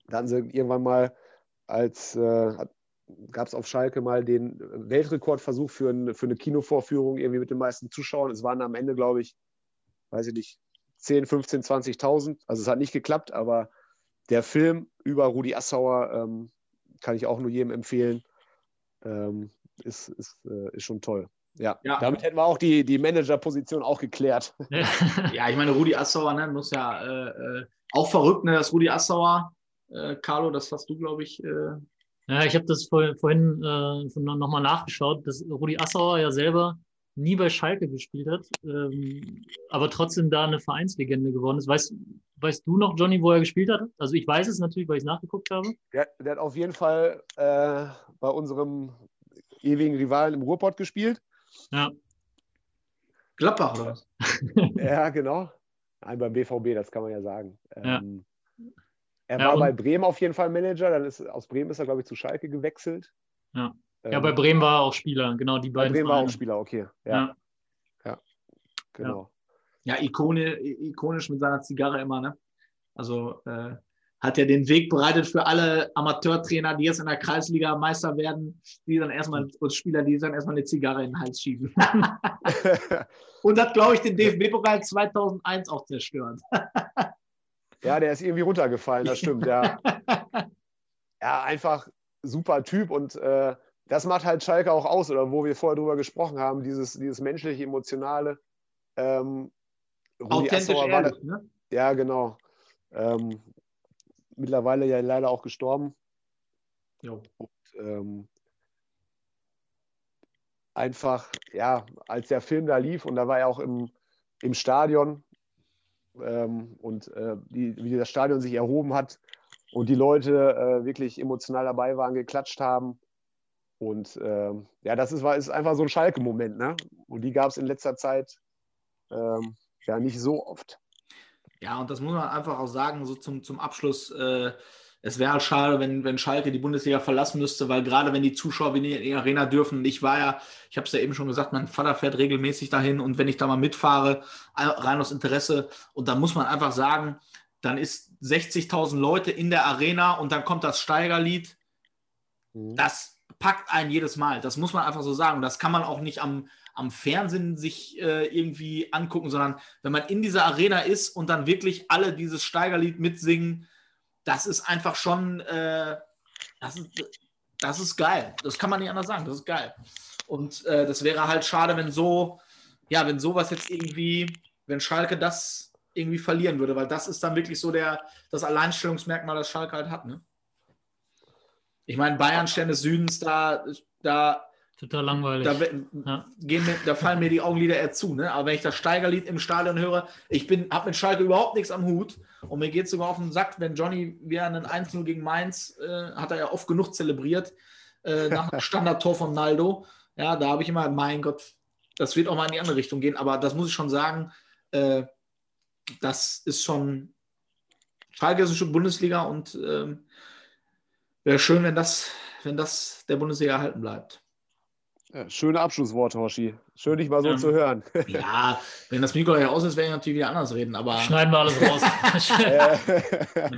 Speaker 10: Da hatten sie irgendwann mal als äh, gab es auf Schalke mal den Weltrekordversuch für, ein, für eine Kinovorführung irgendwie mit den meisten Zuschauern. Es waren am Ende, glaube ich, weiß ich nicht, 10, 15, 20.000. Also es hat nicht geklappt, aber der Film über Rudi Assauer ähm, kann ich auch nur jedem empfehlen. Ähm, ist, ist, äh, ist schon toll. Ja, ja, damit hätten wir auch die, die Manager-Position auch geklärt.
Speaker 8: ja, ich meine, Rudi Assauer ne, muss ja äh, äh, auch verrückt, ne, dass Rudi Assauer, äh, Carlo, das hast du, glaube ich. Äh
Speaker 7: ja, ich habe das vor, vorhin äh, nochmal nachgeschaut, dass Rudi Assauer ja selber nie bei Schalke gespielt hat, ähm, aber trotzdem da eine Vereinslegende geworden ist. Weißt, weißt du noch, Johnny, wo er gespielt hat? Also ich weiß es natürlich, weil ich es nachgeguckt habe.
Speaker 10: Der, der, hat auf jeden Fall äh, bei unserem ewigen Rivalen im Ruhrpott gespielt.
Speaker 7: Ja.
Speaker 8: Gladbach oder was?
Speaker 10: ja, genau. Nein, beim BVB, das kann man ja sagen. Ähm, Er ja, war bei Bremen auf jeden Fall Manager, dann ist aus Bremen ist er, glaube ich, zu Schalke gewechselt.
Speaker 7: Ja. Ähm, ja, bei Bremen war er auch Spieler, genau die beiden.
Speaker 10: Bei Bremen Vereine. war auch Spieler, okay. Ja. Ja, genau.
Speaker 8: Ja, Ikone, ikonisch mit seiner Zigarre immer, ne? Also äh, hat ja den Weg bereitet für alle Amateurtrainer, die jetzt in der Kreisliga Meister werden, die dann erstmal, und Spieler, die dann erstmal eine Zigarre in den Hals schieben. und hat, glaube ich, den DFB-Pokal 2001 auch zerstört.
Speaker 10: ja, der ist irgendwie runtergefallen, das stimmt, ja. ja, einfach super Typ und äh, das macht halt Schalke auch aus, oder wo wir vorher drüber gesprochen haben, dieses, dieses menschliche, emotionale. Ähm,
Speaker 8: Authentisch ehrlich, ne?
Speaker 10: Ja, genau. Ähm, mittlerweile ja leider auch gestorben.
Speaker 8: Jo.
Speaker 10: Und, ähm, einfach, ja, als der Film da lief und da war er auch im, im Stadion ähm, und äh, die, wie das Stadion sich erhoben hat und die Leute äh, wirklich emotional dabei waren, geklatscht haben. Und äh, ja, das ist, war, ist einfach so ein Schalke-Moment. Ne? Und die gab es in letzter Zeit ähm, ja nicht so oft.
Speaker 8: Ja, und das muss man einfach auch sagen, so zum, zum Abschluss. Äh, es wäre halt schade, wenn, wenn Schalke die Bundesliga verlassen müsste, weil gerade wenn die Zuschauer in die Arena dürfen, ich war ja, ich habe es ja eben schon gesagt, mein Vater fährt regelmäßig dahin und wenn ich da mal mitfahre, rein aus Interesse, und da muss man einfach sagen, dann ist 60.000 Leute in der Arena und dann kommt das Steigerlied. Mhm. Das packt einen jedes Mal. Das muss man einfach so sagen. Das kann man auch nicht am, am Fernsehen sich äh, irgendwie angucken, sondern wenn man in dieser Arena ist und dann wirklich alle dieses Steigerlied mitsingen, das ist einfach schon, äh, das, ist, das ist geil. Das kann man nicht anders sagen. Das ist geil. Und äh, das wäre halt schade, wenn so, ja, wenn sowas jetzt irgendwie, wenn Schalke das irgendwie verlieren würde, weil das ist dann wirklich so der, das Alleinstellungsmerkmal, das Schalke halt hat. Ne? Ich meine, Bayern Stern des Südens, da, da
Speaker 7: Total langweilig.
Speaker 8: Da,
Speaker 7: ja.
Speaker 8: gehen mir, da fallen mir die Augenlider eher zu. Ne? Aber wenn ich das Steigerlied im Stadion höre, ich habe mit Schalke überhaupt nichts am Hut und mir geht es sogar auf den Sack, wenn Johnny wieder einen 1-0 gegen Mainz, äh, hat er ja oft genug zelebriert, äh, nach einem Standardtor von Naldo. Ja, da habe ich immer, mein Gott, das wird auch mal in die andere Richtung gehen. Aber das muss ich schon sagen, äh, das ist schon, Schalke ist schon Bundesliga und ähm, wäre schön, wenn das, wenn das der Bundesliga erhalten bleibt.
Speaker 10: Ja, schöne Abschlussworte, Hoshi. Schön, dich mal so ja. zu hören.
Speaker 8: Ja, wenn das Mikro ja aus ist, werden wir natürlich wieder anders reden. Aber
Speaker 7: Schneiden wir alles raus.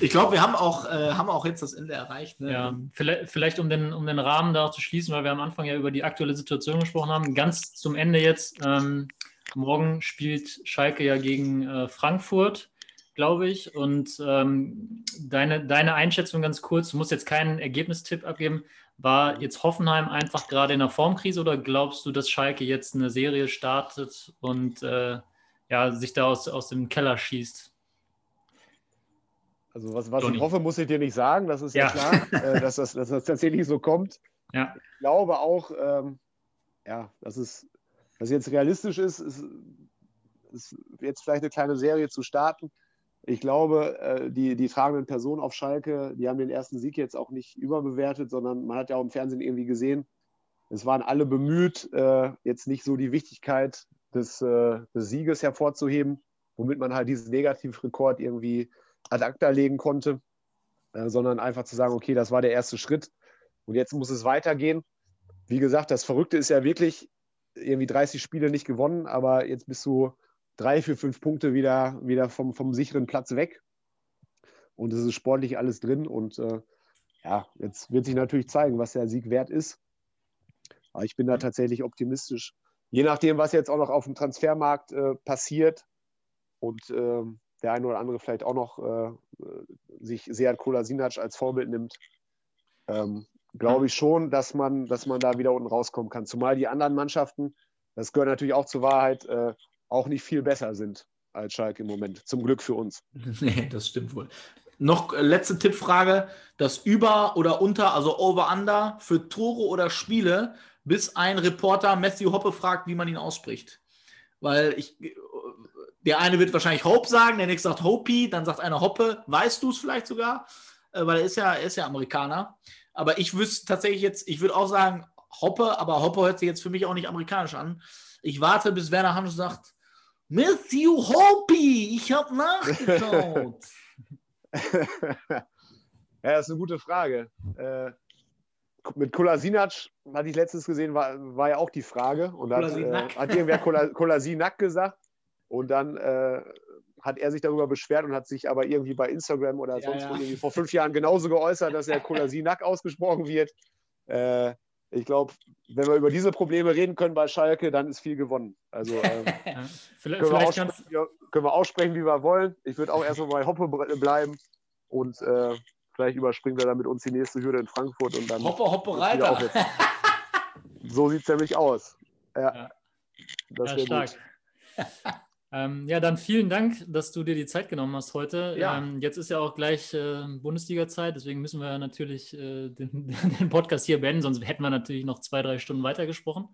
Speaker 8: ich glaube, wir haben auch, äh, haben auch jetzt das Ende erreicht. Ne?
Speaker 7: Ja, vielleicht, vielleicht um, den, um den Rahmen da zu schließen, weil wir am Anfang ja über die aktuelle Situation gesprochen haben. Ganz zum Ende jetzt. Ähm, morgen spielt Schalke ja gegen äh, Frankfurt, glaube ich. Und ähm, deine, deine Einschätzung ganz kurz, du musst jetzt keinen Ergebnistipp abgeben. War jetzt Hoffenheim einfach gerade in der Formkrise oder glaubst du, dass Schalke jetzt eine Serie startet und äh, ja, sich da aus, aus dem Keller schießt?
Speaker 10: Also was, was ich hoffe, muss ich dir nicht sagen, das ist ja, ja klar, äh, dass, das, dass das tatsächlich so kommt.
Speaker 7: Ja.
Speaker 10: Ich glaube auch, ähm, ja, dass es dass jetzt realistisch ist, ist, ist jetzt vielleicht eine kleine Serie zu starten. Ich glaube, äh, die, die tragenden Personen auf Schalke, die haben den ersten Sieg jetzt auch nicht überbewertet, sondern man hat ja auch im Fernsehen irgendwie gesehen, es waren alle bemüht, äh, jetzt nicht so die Wichtigkeit des, äh, des Sieges hervorzuheben, womit man halt diesen Negativrekord irgendwie ad acta legen konnte, sondern einfach zu sagen, okay, das war der erste Schritt und jetzt muss es weitergehen. Wie gesagt, das Verrückte ist ja wirklich, irgendwie 30 Spiele nicht gewonnen, aber jetzt bist du drei, vier, fünf Punkte wieder, wieder vom, vom sicheren Platz weg. Und es ist sportlich alles drin. Und äh, ja, jetzt wird sich natürlich zeigen, was der Sieg wert ist. Aber ich bin da tatsächlich optimistisch. Je nachdem, was jetzt auch noch auf dem Transfermarkt äh, passiert und äh, der eine oder andere vielleicht auch noch äh, sich Seat Kolasinac als Vorbild nimmt, ähm, glaube ich schon, dass man, dass man da wieder unten rauskommen kann. Zumal die anderen Mannschaften, das gehört natürlich auch zur Wahrheit, äh, auch nicht viel besser sind als Schalke im Moment. Zum Glück für uns.
Speaker 8: Nee, das stimmt wohl. Noch äh, letzte Tippfrage: Das Über oder Unter, also Over-Under für Tore oder Spiele, bis ein Reporter Matthew Hoppe fragt, wie man ihn ausspricht. Weil ich, äh, der eine wird wahrscheinlich Hope sagen, der nächste sagt Hopi, dann sagt einer Hoppe. Weißt du es vielleicht sogar? Äh, weil er ist ja, er ist ja Amerikaner. Aber ich wüsste tatsächlich jetzt, ich würde auch sagen Hoppe, aber Hoppe hört sich jetzt für mich auch nicht amerikanisch an. Ich warte, bis Werner Hansch sagt, Matthew Hopi, ich habe nachgeschaut.
Speaker 10: ja, das ist eine gute Frage. Äh, mit Kolasinac hatte ich letztens gesehen, war, war ja auch die Frage. Und dann äh, hat irgendwer Kolasinac gesagt. Und dann äh, hat er sich darüber beschwert und hat sich aber irgendwie bei Instagram oder ja, sonst ja. irgendwie vor fünf Jahren genauso geäußert, dass er Kolasinac ausgesprochen wird. Äh, ich glaube, wenn wir über diese Probleme reden können bei Schalke, dann ist viel gewonnen. Also ähm, ja, vielleicht, können, wir aussprechen, können, wir aussprechen, wie wir wollen. Ich würde auch erstmal bei Hoppe bleiben und äh, vielleicht überspringt er dann mit uns die nächste Hürde in Frankfurt und dann.
Speaker 8: Hoppe, Hoppe, Reiter.
Speaker 10: so sieht es nämlich aus. Ja,
Speaker 7: ja. Das ja, stark. Gut. Ähm, ja, dann vielen Dank, dass du dir die Zeit genommen hast heute. Ja. Ähm, jetzt ist ja auch gleich äh, Bundesliga-Zeit, deswegen müssen wir natürlich äh, den, den, Podcast hier beenden, sonst hätten wir natürlich noch zwei, drei Stunden weitergesprochen.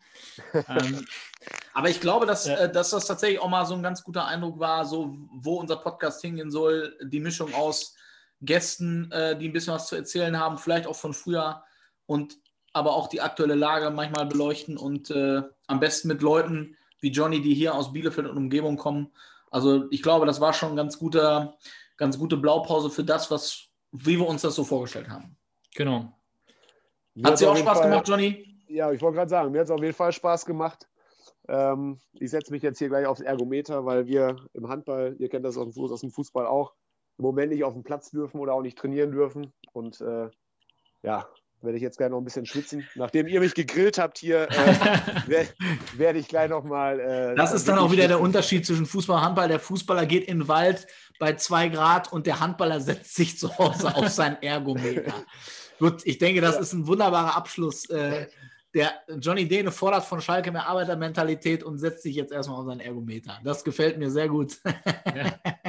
Speaker 8: ähm, Aber ich glaube, dass, äh, dass das tatsächlich auch mal so ein ganz guter Eindruck war, so wo unser Podcast hingehen soll, die Mischung aus Gästen, äh, die ein bisschen was zu erzählen haben, vielleicht auch von früher und aber auch die aktuelle Lage manchmal beleuchten und äh, am besten mit Leuten, wie Johnny, die hier aus Bielefeld und Umgebung kommen. Also ich glaube, das war schon eine ganz gute, ganz gute Blaupause für das, was, wie wir uns das so vorgestellt haben.
Speaker 7: Genau.
Speaker 8: Hat es dir auch Spaß Fall, gemacht, Johnny?
Speaker 10: Ja, ich wollte gerade sagen, mir hat es auf jeden Fall Spaß gemacht. Ähm, ich setze mich jetzt hier gleich aufs Ergometer, weil wir im Handball, ihr kennt das aus dem Fußball auch, im Moment nicht auf dem Platz dürfen oder auch nicht trainieren dürfen. Und äh, ja, werde ich jetzt gleich noch ein bisschen schwitzen. Nachdem ihr mich gegrillt habt hier, äh, werde werd ich gleich noch mal. Äh,
Speaker 8: das ist dann auch wieder der Unterschied zwischen Fußball und Handball. Der Fußballer geht in den Wald bei zwei Grad und der Handballer setzt sich zu Hause auf sein Ergometer. Gut, ich denke, das ist ein wunderbarer Abschluss. Äh, der Johnny Dehne fordert von Schalke mehr Arbeitermentalität und setzt sich jetzt erstmal auf seinen Ergometer. Das gefällt mir sehr gut.
Speaker 10: Ja.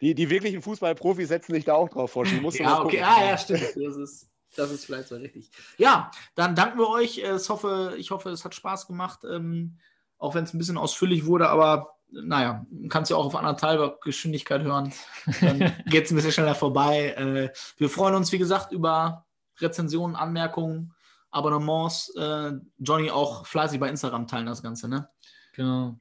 Speaker 10: Die, die wirklichen Fußballprofis setzen sich da auch drauf vor.
Speaker 8: Ja, okay. Ah, ja, stimmt. Das ist, das ist vielleicht so richtig. Ja, dann danken wir euch. Ich hoffe, ich hoffe es hat Spaß gemacht, ähm, auch wenn es ein bisschen ausführlich wurde, aber naja, kannst ja auch auf anderthalb Geschwindigkeit hören. Dann geht es ein bisschen schneller vorbei. Äh, wir freuen uns, wie gesagt, über Rezensionen, Anmerkungen, Abonnements. Äh, Johnny auch fleißig bei Instagram teilen das Ganze, ne?
Speaker 7: Genau.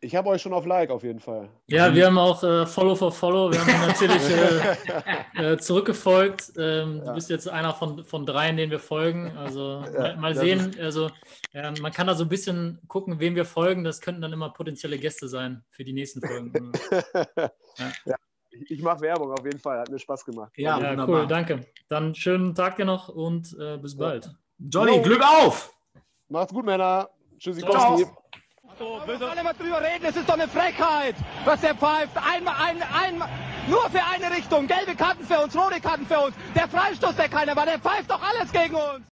Speaker 10: Ich habe euch schon auf Like auf jeden Fall.
Speaker 7: Ja, wir haben auch äh, Follow for Follow. Wir haben natürlich äh, äh, zurückgefolgt. Ähm, ja. Du bist jetzt einer von, von dreien, denen wir folgen. Also ja, mal, mal sehen. Also man kann da so ein bisschen gucken, wem wir folgen. Das könnten dann immer potenzielle Gäste sein für die nächsten Folgen.
Speaker 10: ja. Ich mache Werbung auf jeden Fall. Hat mir Spaß gemacht.
Speaker 7: Ja, ja cool. Danke. Dann schönen Tag dir noch und äh, bis bald.
Speaker 8: Johnny. Glück auf!
Speaker 10: Macht's gut, Männer. Tschüssi,
Speaker 4: Kosti. So, wir sollen immer drüber reden, es ist doch eine Frechheit, was der pfeift. Einmal, ein, einmal, nur für eine Richtung. Gelbe Karten für uns, rote Karten für uns. Der Freistoß, der keiner war, der pfeift doch alles gegen uns.